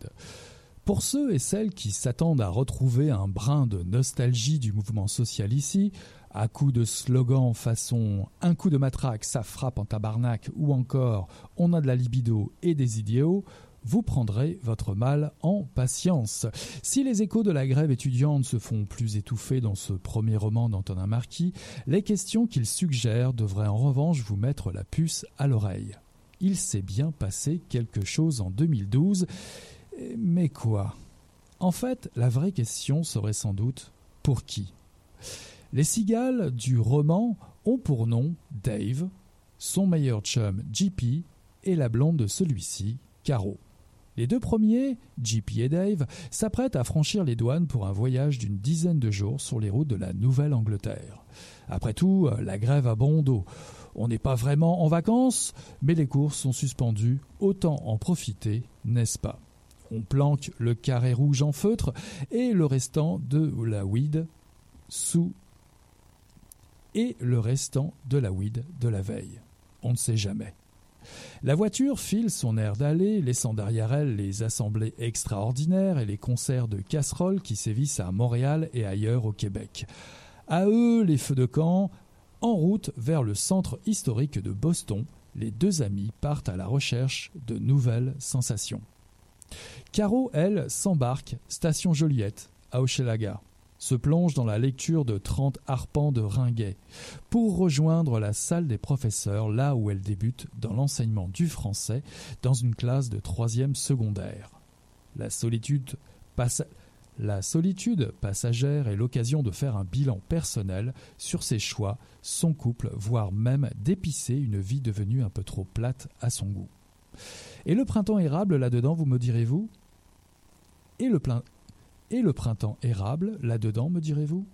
Pour ceux et celles qui s'attendent à retrouver un brin de nostalgie du mouvement social ici, à coups de slogans façon un coup de matraque, ça frappe en tabarnak ou encore on a de la libido et des idéaux, vous prendrez votre mal en patience. Si les échos de la grève étudiante se font plus étouffés dans ce premier roman d'Antonin Marquis, les questions qu'il suggère devraient en revanche vous mettre la puce à l'oreille. Il s'est bien passé quelque chose en 2012, mais quoi? En fait, la vraie question serait sans doute pour qui? Les cigales du roman ont pour nom Dave, son meilleur chum JP et la blonde de celui-ci, Caro. Les deux premiers, JP et Dave, s'apprêtent à franchir les douanes pour un voyage d'une dizaine de jours sur les routes de la Nouvelle-Angleterre. Après tout, la grève a bon dos. On n'est pas vraiment en vacances, mais les courses sont suspendues, autant en profiter, n'est-ce pas? On planque le carré rouge en feutre et le restant de la weed sous et le restant de la weed de la veille. On ne sait jamais. La voiture file son air d'aller, laissant derrière elle les assemblées extraordinaires et les concerts de casseroles qui sévissent à Montréal et ailleurs au Québec. À eux les feux de camp. En route vers le centre historique de Boston, les deux amis partent à la recherche de nouvelles sensations. Caro, elle, s'embarque, station Joliette, à Hochelaga, se plonge dans la lecture de 30 arpents de Ringuet, pour rejoindre la salle des professeurs, là où elle débute dans l'enseignement du français, dans une classe de troisième secondaire. La solitude, passagère est l'occasion de faire un bilan personnel sur ses choix, son couple, voire même d'épicer une vie devenue un peu trop plate à son goût. Et le printemps érable là-dedans, vous me direz-vous? Et le et le printemps érable là-dedans, me direz-vous?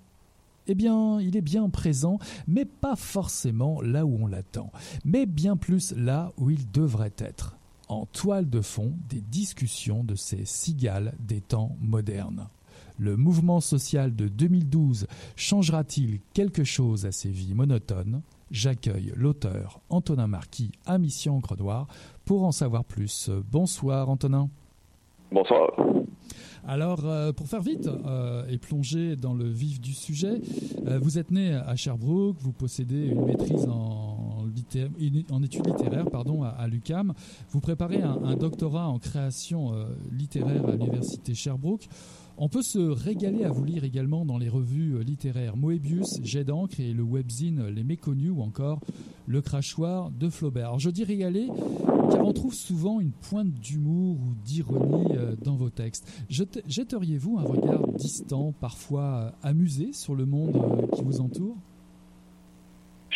Eh bien, il est bien présent, mais pas forcément là où on l'attend, mais bien plus là où il devrait être, en toile de fond des discussions de ces cigales des temps modernes. Le mouvement social de 2012 changera-t-il quelque chose à ces vies monotones? J'accueille l'auteur Antonin Marquis à Mission Encre pour en savoir plus. Bonsoir Antonin. Bonsoir. Alors, euh, pour faire vite euh, et plonger dans le vif du sujet, euh, vous êtes né à Sherbrooke, vous possédez une maîtrise en, en études littéraires pardon, à, l'UCAM, vous préparez un, doctorat en création euh, littéraire à l'université Sherbrooke. On peut se régaler à vous lire également dans les revues euh, littéraires Moebius, Jet d'encre et le webzine Les Méconnus ou encore Le Crachoir de Flaubert. Alors je dis régaler car on trouve souvent une pointe d'humour ou d'ironie euh, dans vos textes. Jetteriez-vous un regard distant, parfois euh, amusé sur le monde euh, qui vous entoure?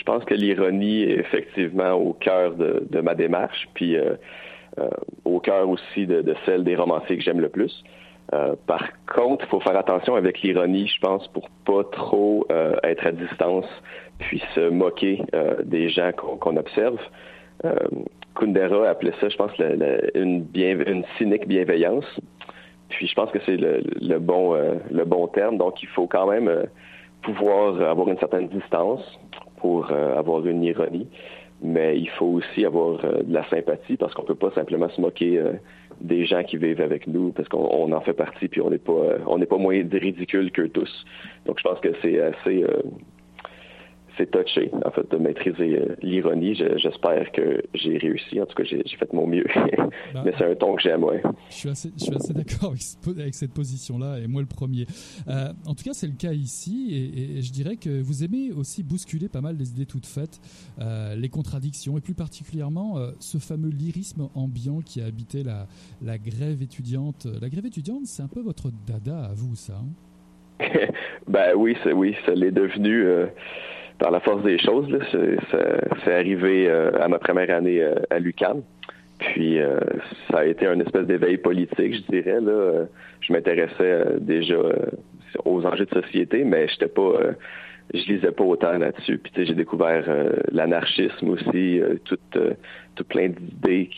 Pense que l'ironie est effectivement au cœur de, ma démarche, puis euh, euh, au cœur aussi de, celle des romanciers que j'aime le plus. Euh, par contre, il faut faire attention avec l'ironie, je pense, pour pas trop être à distance, puis se moquer des gens qu'on observe. Kundera appelait ça, je pense, une, cynique bienveillance. Puis je pense que c'est le, bon, le bon terme. Donc il faut quand même pouvoir avoir une certaine distance pour euh, avoir une ironie, mais il faut aussi avoir euh, de la sympathie parce qu'on peut pas simplement se moquer euh, des gens qui vivent avec nous parce qu'on on en fait partie puis on n'est pas on n'est pas moins ridicule qu'eux tous. Donc je pense que c'est assez c'est touché en fait de maîtriser euh, l'ironie. Je- J'espère que j'ai réussi. En tout cas, j'ai fait de mon mieux. mais c'est un ton que j'aime, ouais. Je suis assez, d'accord avec, ce- avec cette position-là, et moi le premier. Euh, en tout cas, c'est le cas ici, et, je dirais que vous aimez aussi bousculer pas mal les idées toutes faites, euh, les contradictions, et plus particulièrement euh, ce fameux lyrisme ambiant qui a habité la, la grève étudiante. La grève étudiante, c'est un peu votre dada à vous, ça. hein? Ben oui, c'est oui, ça l'est devenu par la force des choses. C'est arrivé euh, à ma première année euh, à l'UQAM. Puis euh, ça a été un espèce d'éveil politique, je dirais. Là. Je m'intéressais déjà aux enjeux de société, mais j'étais pas euh, je lisais pas autant là-dessus. Puis j'ai découvert l'anarchisme aussi, tout, plein d'idées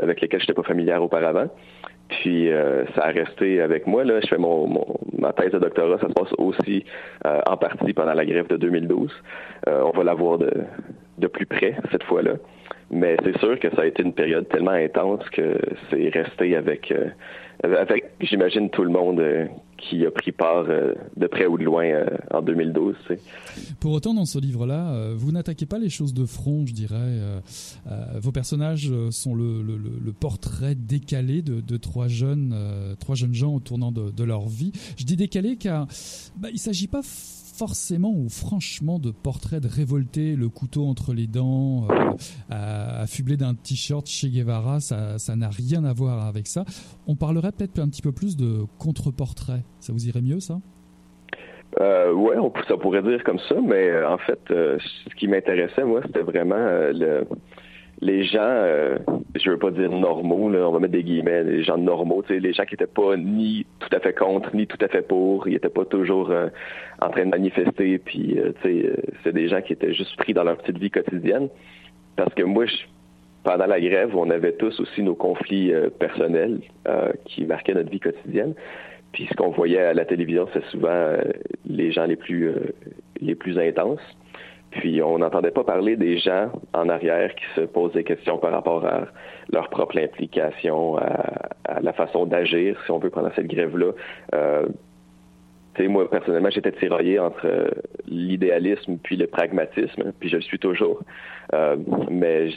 avec lesquelles j'étais pas familière auparavant. Puis euh, ça a resté avec moi. Là. Je fais mon, ma thèse de doctorat, ça se passe aussi euh, en partie pendant la grève de 2012. Euh, on va la voir de, de plus près cette fois-là. Mais c'est sûr que ça a été une période tellement intense que c'est resté avec, avec j'imagine, tout le monde euh, qui a pris part euh, de près ou de loin euh, en 2012. tu sais. Pour autant, dans ce livre-là, euh, vous n'attaquez pas les choses de front, je dirais. Euh, euh, vos personnages euh, sont le, le- le- portrait décalé de, de trois jeunes, euh, trois jeunes gens au tournant de, leur vie. Je dis décalé car bah, il s'agit pas forcément ou franchement de portraits de révoltés, le couteau entre les dents, euh, à- affublé d'un t-shirt Che Guevara, ça n'a rien à voir avec ça. On parlerait peut-être un petit peu plus de contre-portrait. Ça vous irait mieux, ça? Euh, on, ça pourrait dire comme ça, mais euh, en fait, euh, ce qui m'intéressait, moi, c'était vraiment euh, le, les gens, euh, je veux pas dire normaux, on va mettre des guillemets, les gens normaux, les gens qui étaient pas ni tout à fait contre, ni tout à fait pour, ils étaient pas toujours euh, en train de manifester, puis euh, euh, c'est des gens qui étaient juste pris dans leur petite vie quotidienne. Parce que moi, pendant la grève, on avait tous aussi nos conflits personnels qui marquaient notre vie quotidienne. Puis ce qu'on voyait à la télévision, c'est souvent les gens les plus les plus intenses. Puis on n'entendait pas parler des gens en arrière qui se posent des questions par rapport à leur propre implication, à, la façon d'agir, si on veut, pendant cette grève-là. Euh, moi, personnellement, j'étais tiraillé entre l'idéalisme puis le pragmatisme, puis je le suis toujours. Euh, mais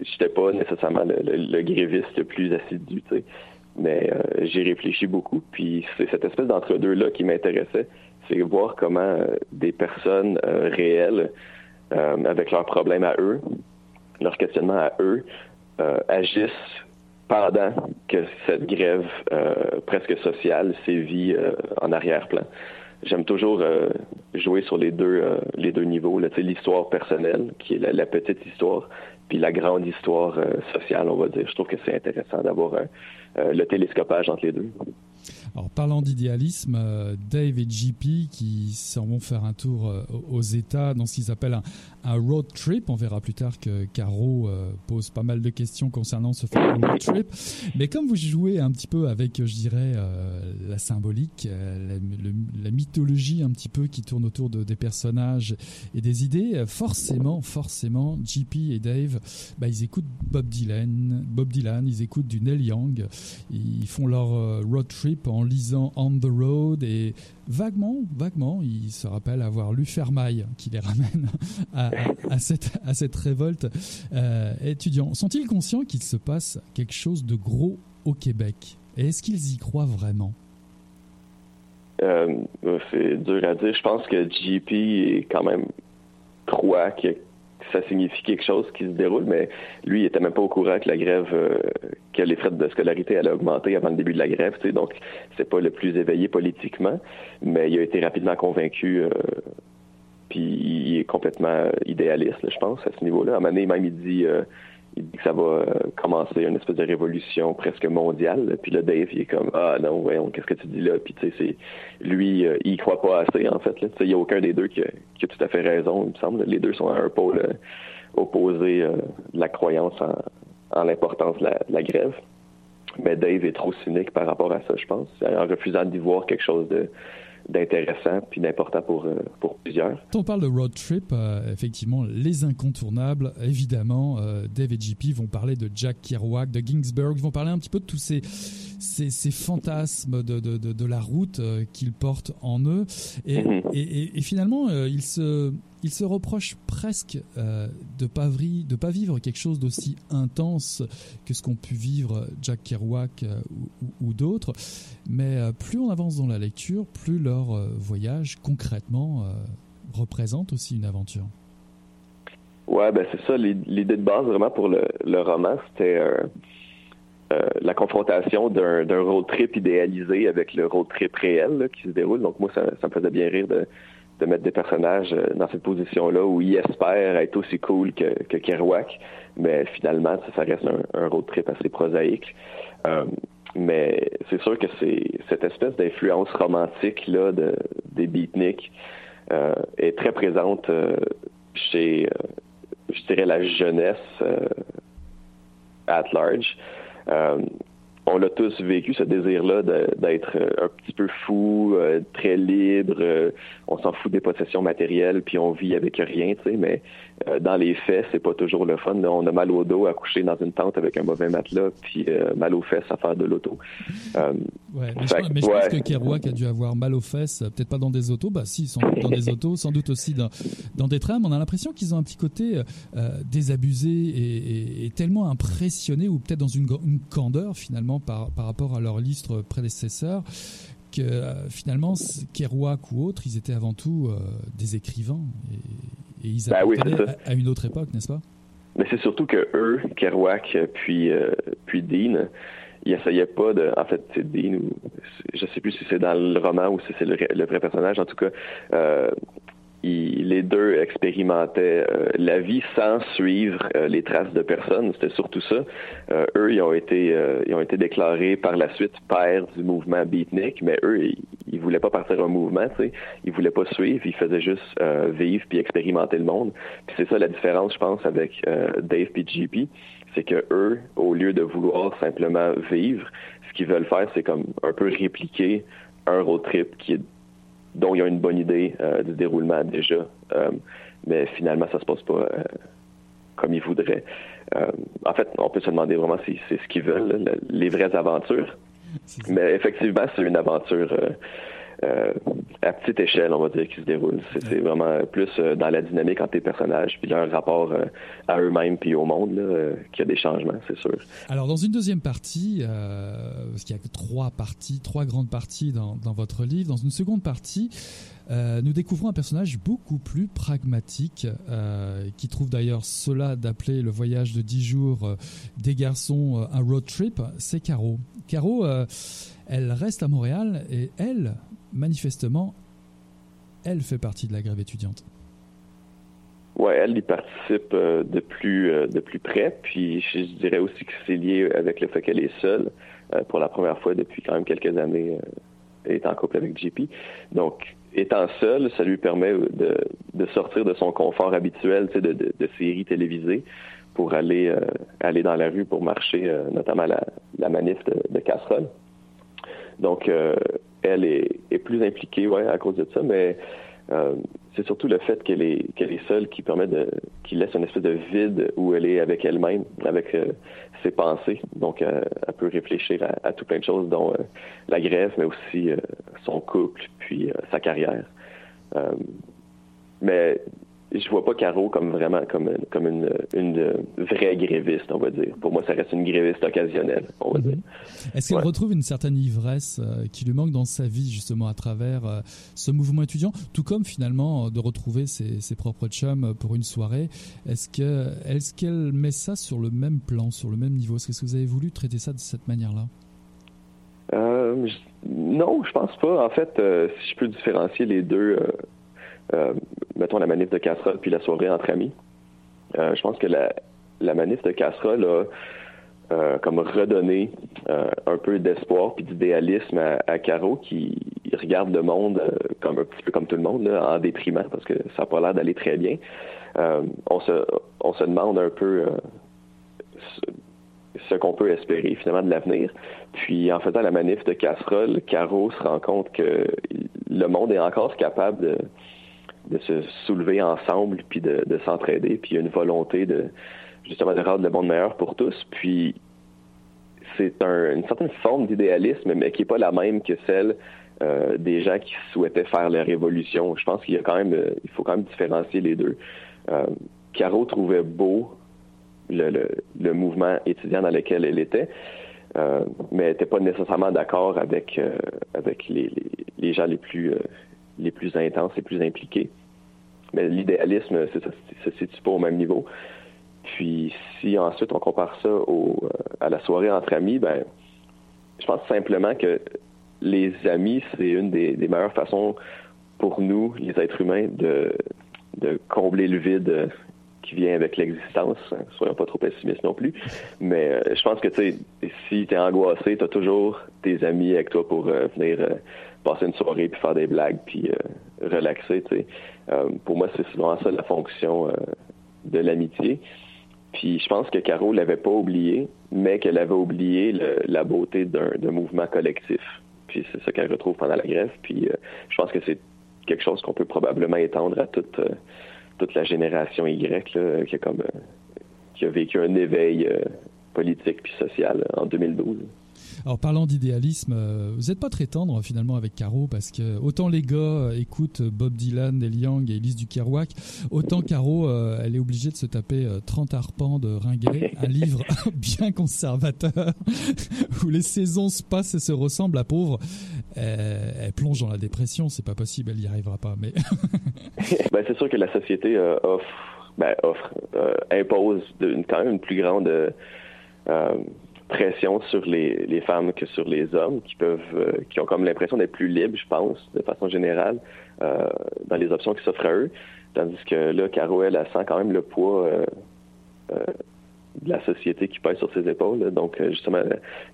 j'étais pas nécessairement le, gréviste le plus assidu. Mais euh, j'ai réfléchi beaucoup, puis c'est cette espèce d'entre-deux-là qui m'intéressait, c'est voir comment euh, des personnes euh, réelles, euh, avec leurs problèmes à eux, leurs questionnements à eux, agissent pendant que cette grève presque sociale sévit en arrière-plan. J'aime toujours jouer sur les deux les deux niveaux, l'histoire personnelle, qui est la, petite histoire, puis la grande histoire sociale, on va dire. Je trouve que c'est intéressant d'avoir le télescopage entre les deux. Alors, parlant d'idéalisme, euh, Dave et JP qui s'en vont faire un tour euh, aux États dans ce qu'ils appellent un, road trip. On verra plus tard que Caro euh, pose pas mal de questions concernant ce road trip. Mais comme vous jouez un petit peu avec, je dirais, la symbolique, la, mythologie un petit peu qui tourne autour de, des personnages et des idées, forcément, forcément, JP et Dave, bah, ils écoutent Bob Dylan, Bob Dylan, ils écoutent du Neil Young, ils font leur road trip en lisant On the Road et vaguement, vaguement, ils se rappellent avoir lu Fermaille qui les ramène à, cette, révolte euh. Sont-ils conscients qu'il se passe quelque chose de gros au Québec? Et est-ce qu'ils y croient vraiment? Euh, c'est dur à dire. Je pense que JP est quand même croit que ça signifie quelque chose qui se déroule, mais lui, il était même pas au courant que la grève, euh, que les frais de scolarité allaient augmenter avant le début de la grève. tu sais. Donc, c'est pas le plus éveillé politiquement, mais il a été rapidement convaincu. euh, puis il est complètement idéaliste, je pense, à ce niveau-là. À un moment donné, même, il dit, euh, il dit que ça va euh, commencer une espèce de révolution presque mondiale. Puis là, Dave, il est comme, ah non, voyons, qu'est-ce que tu dis là? Puis tu sais, c'est lui, euh, il croit pas assez, en fait. Il n'y a aucun des deux qui a, tout à fait raison, il me semble. Les deux sont à un pôle euh, opposé euh, de la croyance en, l'importance de la grève. Mais Dave est trop cynique par rapport à ça, je pense, en refusant d'y voir quelque chose de d'intéressant puis d'important pour, euh, pour plusieurs. Quand on parle de road trip, euh, effectivement, les incontournables, évidemment, euh, Dave et JP vont parler de Jack Kerouac, de Ginsberg, ils vont parler un petit peu de tous ces, ces, ces fantasmes de, de, de, de la route euh, qu'ils portent en eux. Et, Mhm. et, et, et finalement, euh, ils, se, ils se reprochent presque euh, de pas de pas vivre quelque chose d'aussi intense que ce qu'ont pu vivre Jack Kerouac ou, ou- ou d'autres. Mais plus on avance dans la lecture, plus leur voyage concrètement représente aussi une aventure. Ouais, ben c'est ça. l'i- L'idée de base vraiment pour le, le roman, c'était euh, euh, la confrontation d'un road trip idéalisé avec le road trip réel qui se déroule. Donc moi, ça, me faisait bien rire de, mettre des personnages euh, dans cette position-là où ils espèrent être aussi cool que, que Kerouac, mais finalement, ça, reste un, road trip assez prosaïque. Euh, mais c'est sûr que cette espèce d'influence romantique là de, des beatniks est très présente chez je dirais la jeunesse at large. Euh, on l'a tous vécu ce désir-là d'être euh, un petit peu fou, euh, très libre. on s'en fout des possessions matérielles, puis on vit avec rien, tu sais. Mais dans les faits, c'est pas toujours le fun. On a mal au dos à coucher dans une tente avec un mauvais matelas, puis euh, mal aux fesses à faire de l'auto. Euh, Ouais, mais, je, que, mais je pense que Kerouac a dû avoir mal aux fesses, euh, peut-être pas dans des autos, bah si, sans doute dans des autos, sans doute aussi dans, dans des trams. On a l'impression qu'ils ont un petit côté euh, désabusé et, et- et tellement impressionné, ou peut-être dans une, une candeur finalement par, par rapport à leur listre prédécesseur, que euh, finalement, Kerouac ou autres, ils étaient avant tout euh, des écrivains et, et ils Ben oui, à, à une autre époque, n'est-ce pas? Mais c'est surtout que eux, Kerouac puis euh, puis Dean, ils essayaient pas de. En fait, c'est Dean ou je sais plus si c'est dans le roman ou si c'est le, le vrai personnage. En tout cas, euh, les deux expérimentaient euh, la vie sans suivre euh, les traces de personne. C'était surtout ça. Euh, eux, ils ont été ils ont été déclarés par la suite pères du mouvement beatnik, mais eux, ils, ils voulaient pas partir un mouvement, tu sais. Ils voulaient pas suivre, ils faisaient juste vivre puis expérimenter le monde. Puis c'est ça la différence, je pense, avec Dave puis JP, c'est que eux, au lieu de vouloir simplement vivre, ce qu'ils veulent faire, c'est comme un peu répliquer un road trip qui est dont ils ont une bonne idée euh, du déroulement déjà. Euh, mais finalement, ça se passe pas euh, comme ils voudraient. Euh, en fait, on peut se demander vraiment si c'est ce qu'ils veulent, là, les vraies aventures. Mais effectivement, c'est une aventure euh, à petite échelle, on va dire, qui se déroule. C'est vraiment plus euh, dans la dynamique entre tes personnages, puis leur rapport euh, à eux-mêmes puis au monde, qu'il y a des changements, c'est sûr. Alors dans une deuxième partie, parce qu'il y a trois parties, trois grandes parties dans, votre livre, dans une seconde partie, nous découvrons un personnage beaucoup plus pragmatique, qui trouve d'ailleurs cela d'appeler le voyage de dix jours des garçons un road trip, c'est Caro. Caro, elle reste à Montréal et elle, manifestement, elle fait partie de la grève étudiante. Ouais, elle y participe euh, de plus euh, de plus près, puis je, dirais aussi que c'est lié avec le fait qu'elle est seule euh, pour la première fois depuis quand même quelques années. elle est en couple avec JP. Donc, étant seule, ça lui permet de, sortir de son confort habituel, de, de, de séries télévisées pour aller aller dans la rue pour marcher, notamment la, la manif de, de casserole. Donc, euh, elle est, plus impliquée, ouais, à cause de ça, mais euh, c'est surtout le fait qu'elle est est seule qui permet de qui laisse une espèce de vide où elle est avec elle-même, avec euh, ses pensées. Donc elle peut réfléchir à, à tout plein de choses, dont la grève, mais aussi son couple, puis sa carrière. Mais je vois pas Caro comme vraiment comme comme une, une vraie gréviste, on va dire. Pour moi, ça reste une gréviste occasionnelle, on va dire. Est-ce qu'elle Ouais. retrouve une certaine ivresse euh, qui lui manque dans sa vie justement à travers euh, ce mouvement étudiant, tout comme finalement de retrouver ses, ses propres chums pour une soirée Est-ce que est-ce qu'elle met ça sur le même plan, sur le même niveau? Est-ce que vous avez voulu traiter ça de cette manière-là? Euh, je- non, je pense pas. En fait, euh, si je peux différencier les deux, mettons la manif de casserole puis la soirée entre amis, euh, je pense que la, la manif de casserole a euh, comme redonné euh, un peu d'espoir puis d'idéalisme à, Caro qui regarde le monde euh, comme un petit peu comme tout le monde en déprimant parce que ça n'a pas l'air d'aller très bien. Euh, on se demande un peu euh, ce- ce qu'on peut espérer finalement de l'avenir. Puis en faisant la manif de casserole, Caro se rend compte que le monde est encore capable de, de se soulever ensemble puis de, de s'entraider. Puis il y a une volonté de justement de rendre le monde meilleur pour tous. Puis c'est un- une certaine forme d'idéalisme, mais qui n'est pas la même que celle euh, des gens qui souhaitaient faire la révolution. Je pense qu'il y a quand même, euh, il faut quand même différencier les deux. Euh, Caro trouvait beau le, mouvement étudiant dans lequel elle était, mais elle n'était pas nécessairement d'accord avec avec les, les, gens les plus les plus intenses, les plus impliqués. Mais l'idéalisme, ça, ça se situe pas au même niveau. Puis si ensuite on compare ça au, euh, à la soirée entre amis, ben je pense simplement que les amis, c'est une des, meilleures façons pour nous, les êtres humains, de, combler le vide qui vient avec l'existence. Soyons pas trop pessimistes non plus. Mais euh, je pense que si tu es angoissé, tu as toujours tes amis avec toi pour euh, venir passer une soirée puis faire des blagues puis euh, relaxer. Euh, pour moi, c'est souvent ça la fonction euh, de l'amitié. Puis je pense que Caro l'avait pas oublié, mais qu'elle avait oublié la beauté d'un mouvement collectif. Puis c'est ça qu'elle retrouve pendant la grève. Puis je pense que c'est quelque chose qu'on peut probablement étendre à toute toute la génération Y qui a comme qui a vécu un éveil politique puis social en 2012. Alors parlant d'idéalisme, euh, vous n'êtes pas très tendre finalement avec Caro parce que autant les gars euh, écoutent Bob Dylan, Neil Young et Elise du Kerouac, autant Caro, euh, elle est obligée de se taper euh, 30 arpents de Ringuet, un livre bien conservateur où les saisons se passent et se ressemblent. La pauvre, euh, elle plonge dans la dépression, c'est pas possible, elle y arrivera pas. Mais ben, c'est sûr que la société euh, offre, ben, offre, euh, impose de- quand même une plus grande euh, euh, pression sur les, femmes que sur les hommes, qui peuvent, euh, qui ont comme l'impression d'être plus libres, je pense, de façon générale, euh, dans les options qui s'offrent à eux, tandis que là, Caro, elle, sent quand même le poids euh, de la société qui pèse sur ses épaules, donc justement,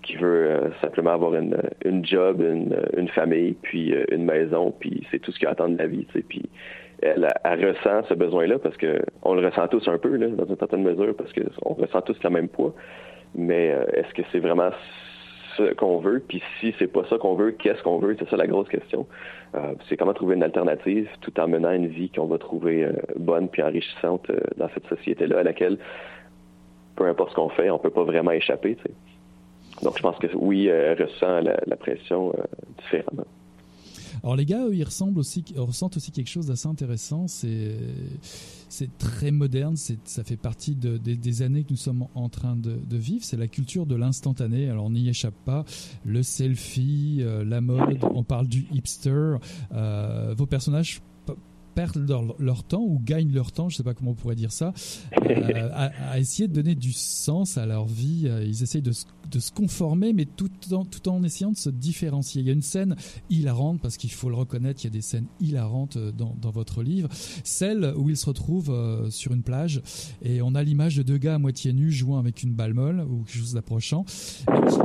qui veut simplement avoir une, une job, une, une famille, puis une maison, puis c'est tout ce qu'il attend de la vie, elle, ressent ce besoin-là parce que on le ressent tous un peu, là, dans une certaine mesure, parce que on ressent tous le même poids. Mais euh, est-ce que c'est vraiment ce qu'on veut? Puis si c'est pas ça qu'on veut, qu'est-ce qu'on veut? C'est ça la grosse question. Euh, c'est comment trouver une alternative tout en menant une vie qu'on va trouver euh, bonne puis enrichissante dans cette société-là à laquelle, peu importe ce qu'on fait, on peut pas vraiment échapper. Donc je pense que oui, ressent la, pression différemment. Alors les gars, eux, ils aussi, ils ressentent aussi quelque chose d'assez intéressant. C'est c'est très moderne. C'est ça fait partie de, des- années que nous sommes en train de, vivre. C'est la culture de l'instantané. Alors on n'y échappe pas. Le selfie, euh, la mode. On parle du hipster. Euh, vos personnages perdent leur, leur temps ou gagnent leur temps, je sais pas comment on pourrait dire ça, euh, à, à essayer de donner du sens à leur vie. Euh, Ils essayent de se, de se conformer, mais tout en, tout en essayant de se différencier. Il y a une scène hilarante, parce qu'il faut le reconnaître, il y a des scènes hilarantes euh, dans, dans votre livre. Celle où ils se retrouvent euh, sur une plage et on a l'image de deux gars à moitié nus jouant avec une balle molle ou quelque chose d'approchant,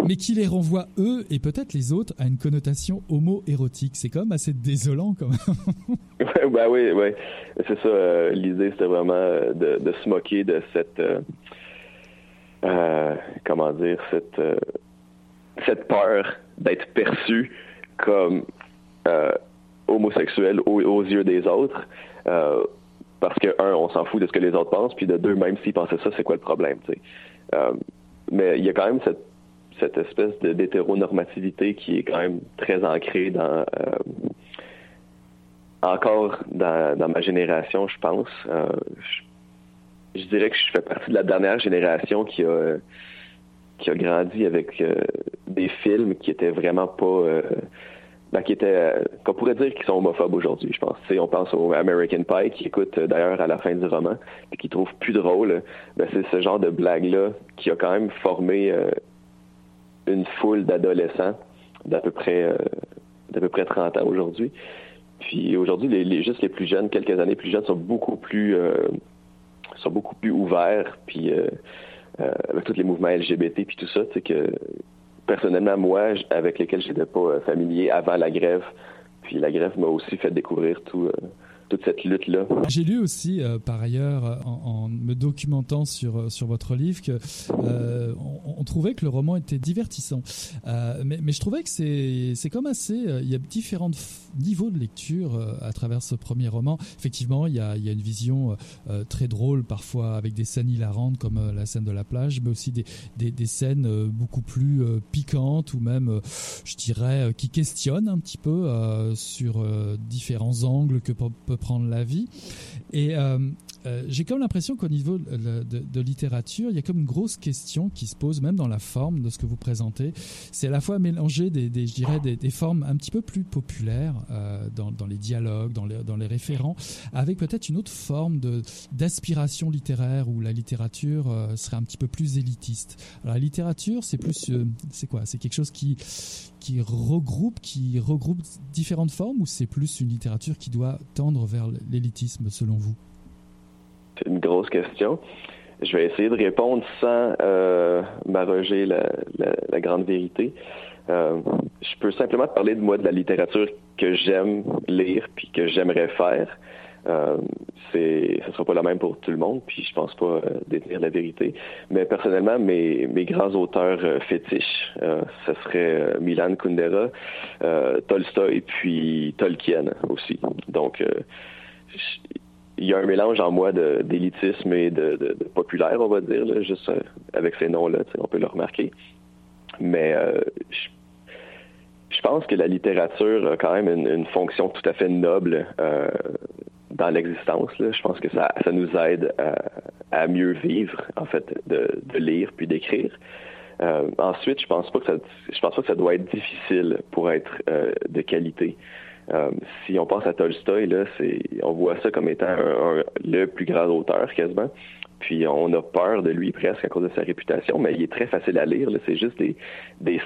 mais qui les renvoie eux et peut-être les autres à une connotation homo-érotique. C'est quand même assez désolant quand même. Ouais, ben oui, oui. C'est ça. euh, L'idée, c'était vraiment euh, de, se moquer de cette. euh, comment dire, cette, cette peur d'être perçu comme homosexuel aux, yeux des autres. parce que, un, on s'en fout de ce que les autres pensent, puis de deux, même s'ils pensaient ça, c'est quoi le problème, tu sais. Mais il y a quand même cette, cette espèce d'hétéronormativité qui est quand même très ancrée dans. Encore dans, ma génération, je pense. Euh, je, dirais que je fais partie de la dernière génération qui a qui a grandi avec euh, des films qui étaient vraiment pas euh, ben, qui étaient qu'on pourrait dire qu'ils sont homophobes aujourd'hui, je pense. Tu sais, on pense au American Pie qui écoute d'ailleurs à la fin du roman et qui trouve plus drôle. Ben, c'est ce genre de blague là qui a quand même formé une foule d'adolescents d'à peu près d'à peu près 30 ans aujourd'hui. Puis aujourd'hui, les, juste les plus jeunes, quelques années plus jeunes, sont beaucoup plus euh, sont beaucoup plus ouverts, puis euh, euh, avec tous les mouvements LGBT puis tout ça, tu que personnellement, moi, avec lesquels j'étais pas euh, familier avant la grève, puis la grève m'a aussi fait découvrir tout, J'ai lu aussi, euh, par ailleurs, euh, en, me documentant sur, euh, sur votre livre, que trouvait que le roman était divertissant. Mais, je trouvais que c'est comme assez... il y a différents niveaux de lecture à travers ce premier roman. Effectivement, il y a, il y a une vision très drôle, parfois avec des scènes hilarantes, comme la scène de la plage, mais aussi des, des, des scènes beaucoup plus piquantes, ou même, je dirais, qui questionnent un petit peu sur différents angles que peut, prendre la vie. Et euh, euh, j'ai comme l'impression qu'au niveau de, de- littérature, il y a comme une grosse question qui se pose, même dans la forme de ce que vous présentez. C'est à la fois mélanger des, je dirais, des, formes un petit peu plus populaires euh, dans, les dialogues, dans les, référents, avec peut-être une autre forme d'aspiration littéraire où la littérature euh, serait un petit peu plus élitiste. Alors la littérature, c'est plus, euh, c'est quoi? C'est quelque chose qui regroupe, qui regroupe différentes formes, ou c'est plus une littérature qui doit tendre vers l'élitisme, selon vous? C'est une grosse question. Je vais essayer de répondre sans euh, m'arroger la, la- la grande vérité. Euh, je peux simplement te parler de moi, de la littérature que j'aime lire puis que j'aimerais faire. Euh, c'est, ce sera pas la même pour tout le monde, puis je pense pas euh, détenir la vérité. Mais personnellement, mes, mes grands auteurs euh, fétiches, euh, ce serait euh, Milan Kundera, Tolstoï, puis Tolkien aussi. Donc, il y a un mélange en moi d'élitisme et de, populaire, on va dire, juste euh, avec ces noms-là, on peut le remarquer. Mais euh, je, pense que la littérature a quand même une, fonction tout à fait noble euh, dans l'existence. Je pense que ça, nous aide à, mieux vivre, en fait, de, lire puis d'écrire. Ensuite, je pense pas que ça, je pense pas que ça doit être difficile pour être de qualité. Euh, si on pense à Tolstoï, là, c'est, on voit ça comme étant un- le plus grand auteur quasiment. Puis on a peur de lui presque à cause de sa réputation, mais il est très facile à lire. C'est juste des,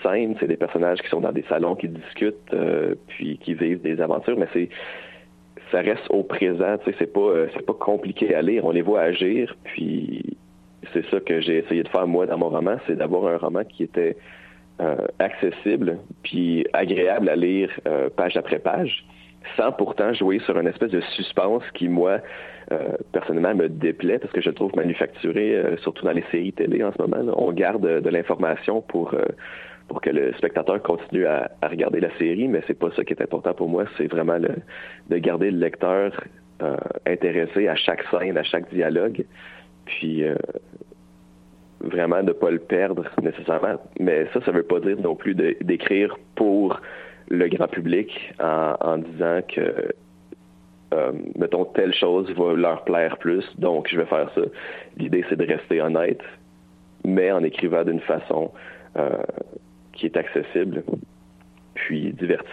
scènes, c'est des personnages qui sont dans des salons, qui discutent, euh, puis qui vivent des aventures, mais c'est ça reste au présent. C'est pas euh, c'est pas compliqué à lire. On les voit agir, puis c'est ça que j'ai essayé de faire moi dans mon roman, c'est d'avoir un roman qui était accessible puis agréable à lire euh, page après page, sans pourtant jouer sur une espèce de suspense qui, moi, euh, personnellement, me déplaît parce que je le trouve manufacturé, euh, surtout dans les séries télé en ce moment. On garde euh, de l'information pour euh, pour que le spectateur continue à, regarder la série, mais c'est pas ça qui est important pour moi. C'est vraiment de garder le lecteur euh, intéressé à chaque scène, à chaque dialogue, puis euh, vraiment de pas le perdre nécessairement. Mais ça, ça veut pas dire non plus d'écrire pour le grand public en, en disant que euh, mettons telle chose va leur plaire plus, donc je vais faire ça. L'idée c'est de rester honnête, mais en écrivant d'une façon euh, qui est accessible, puis divertissante.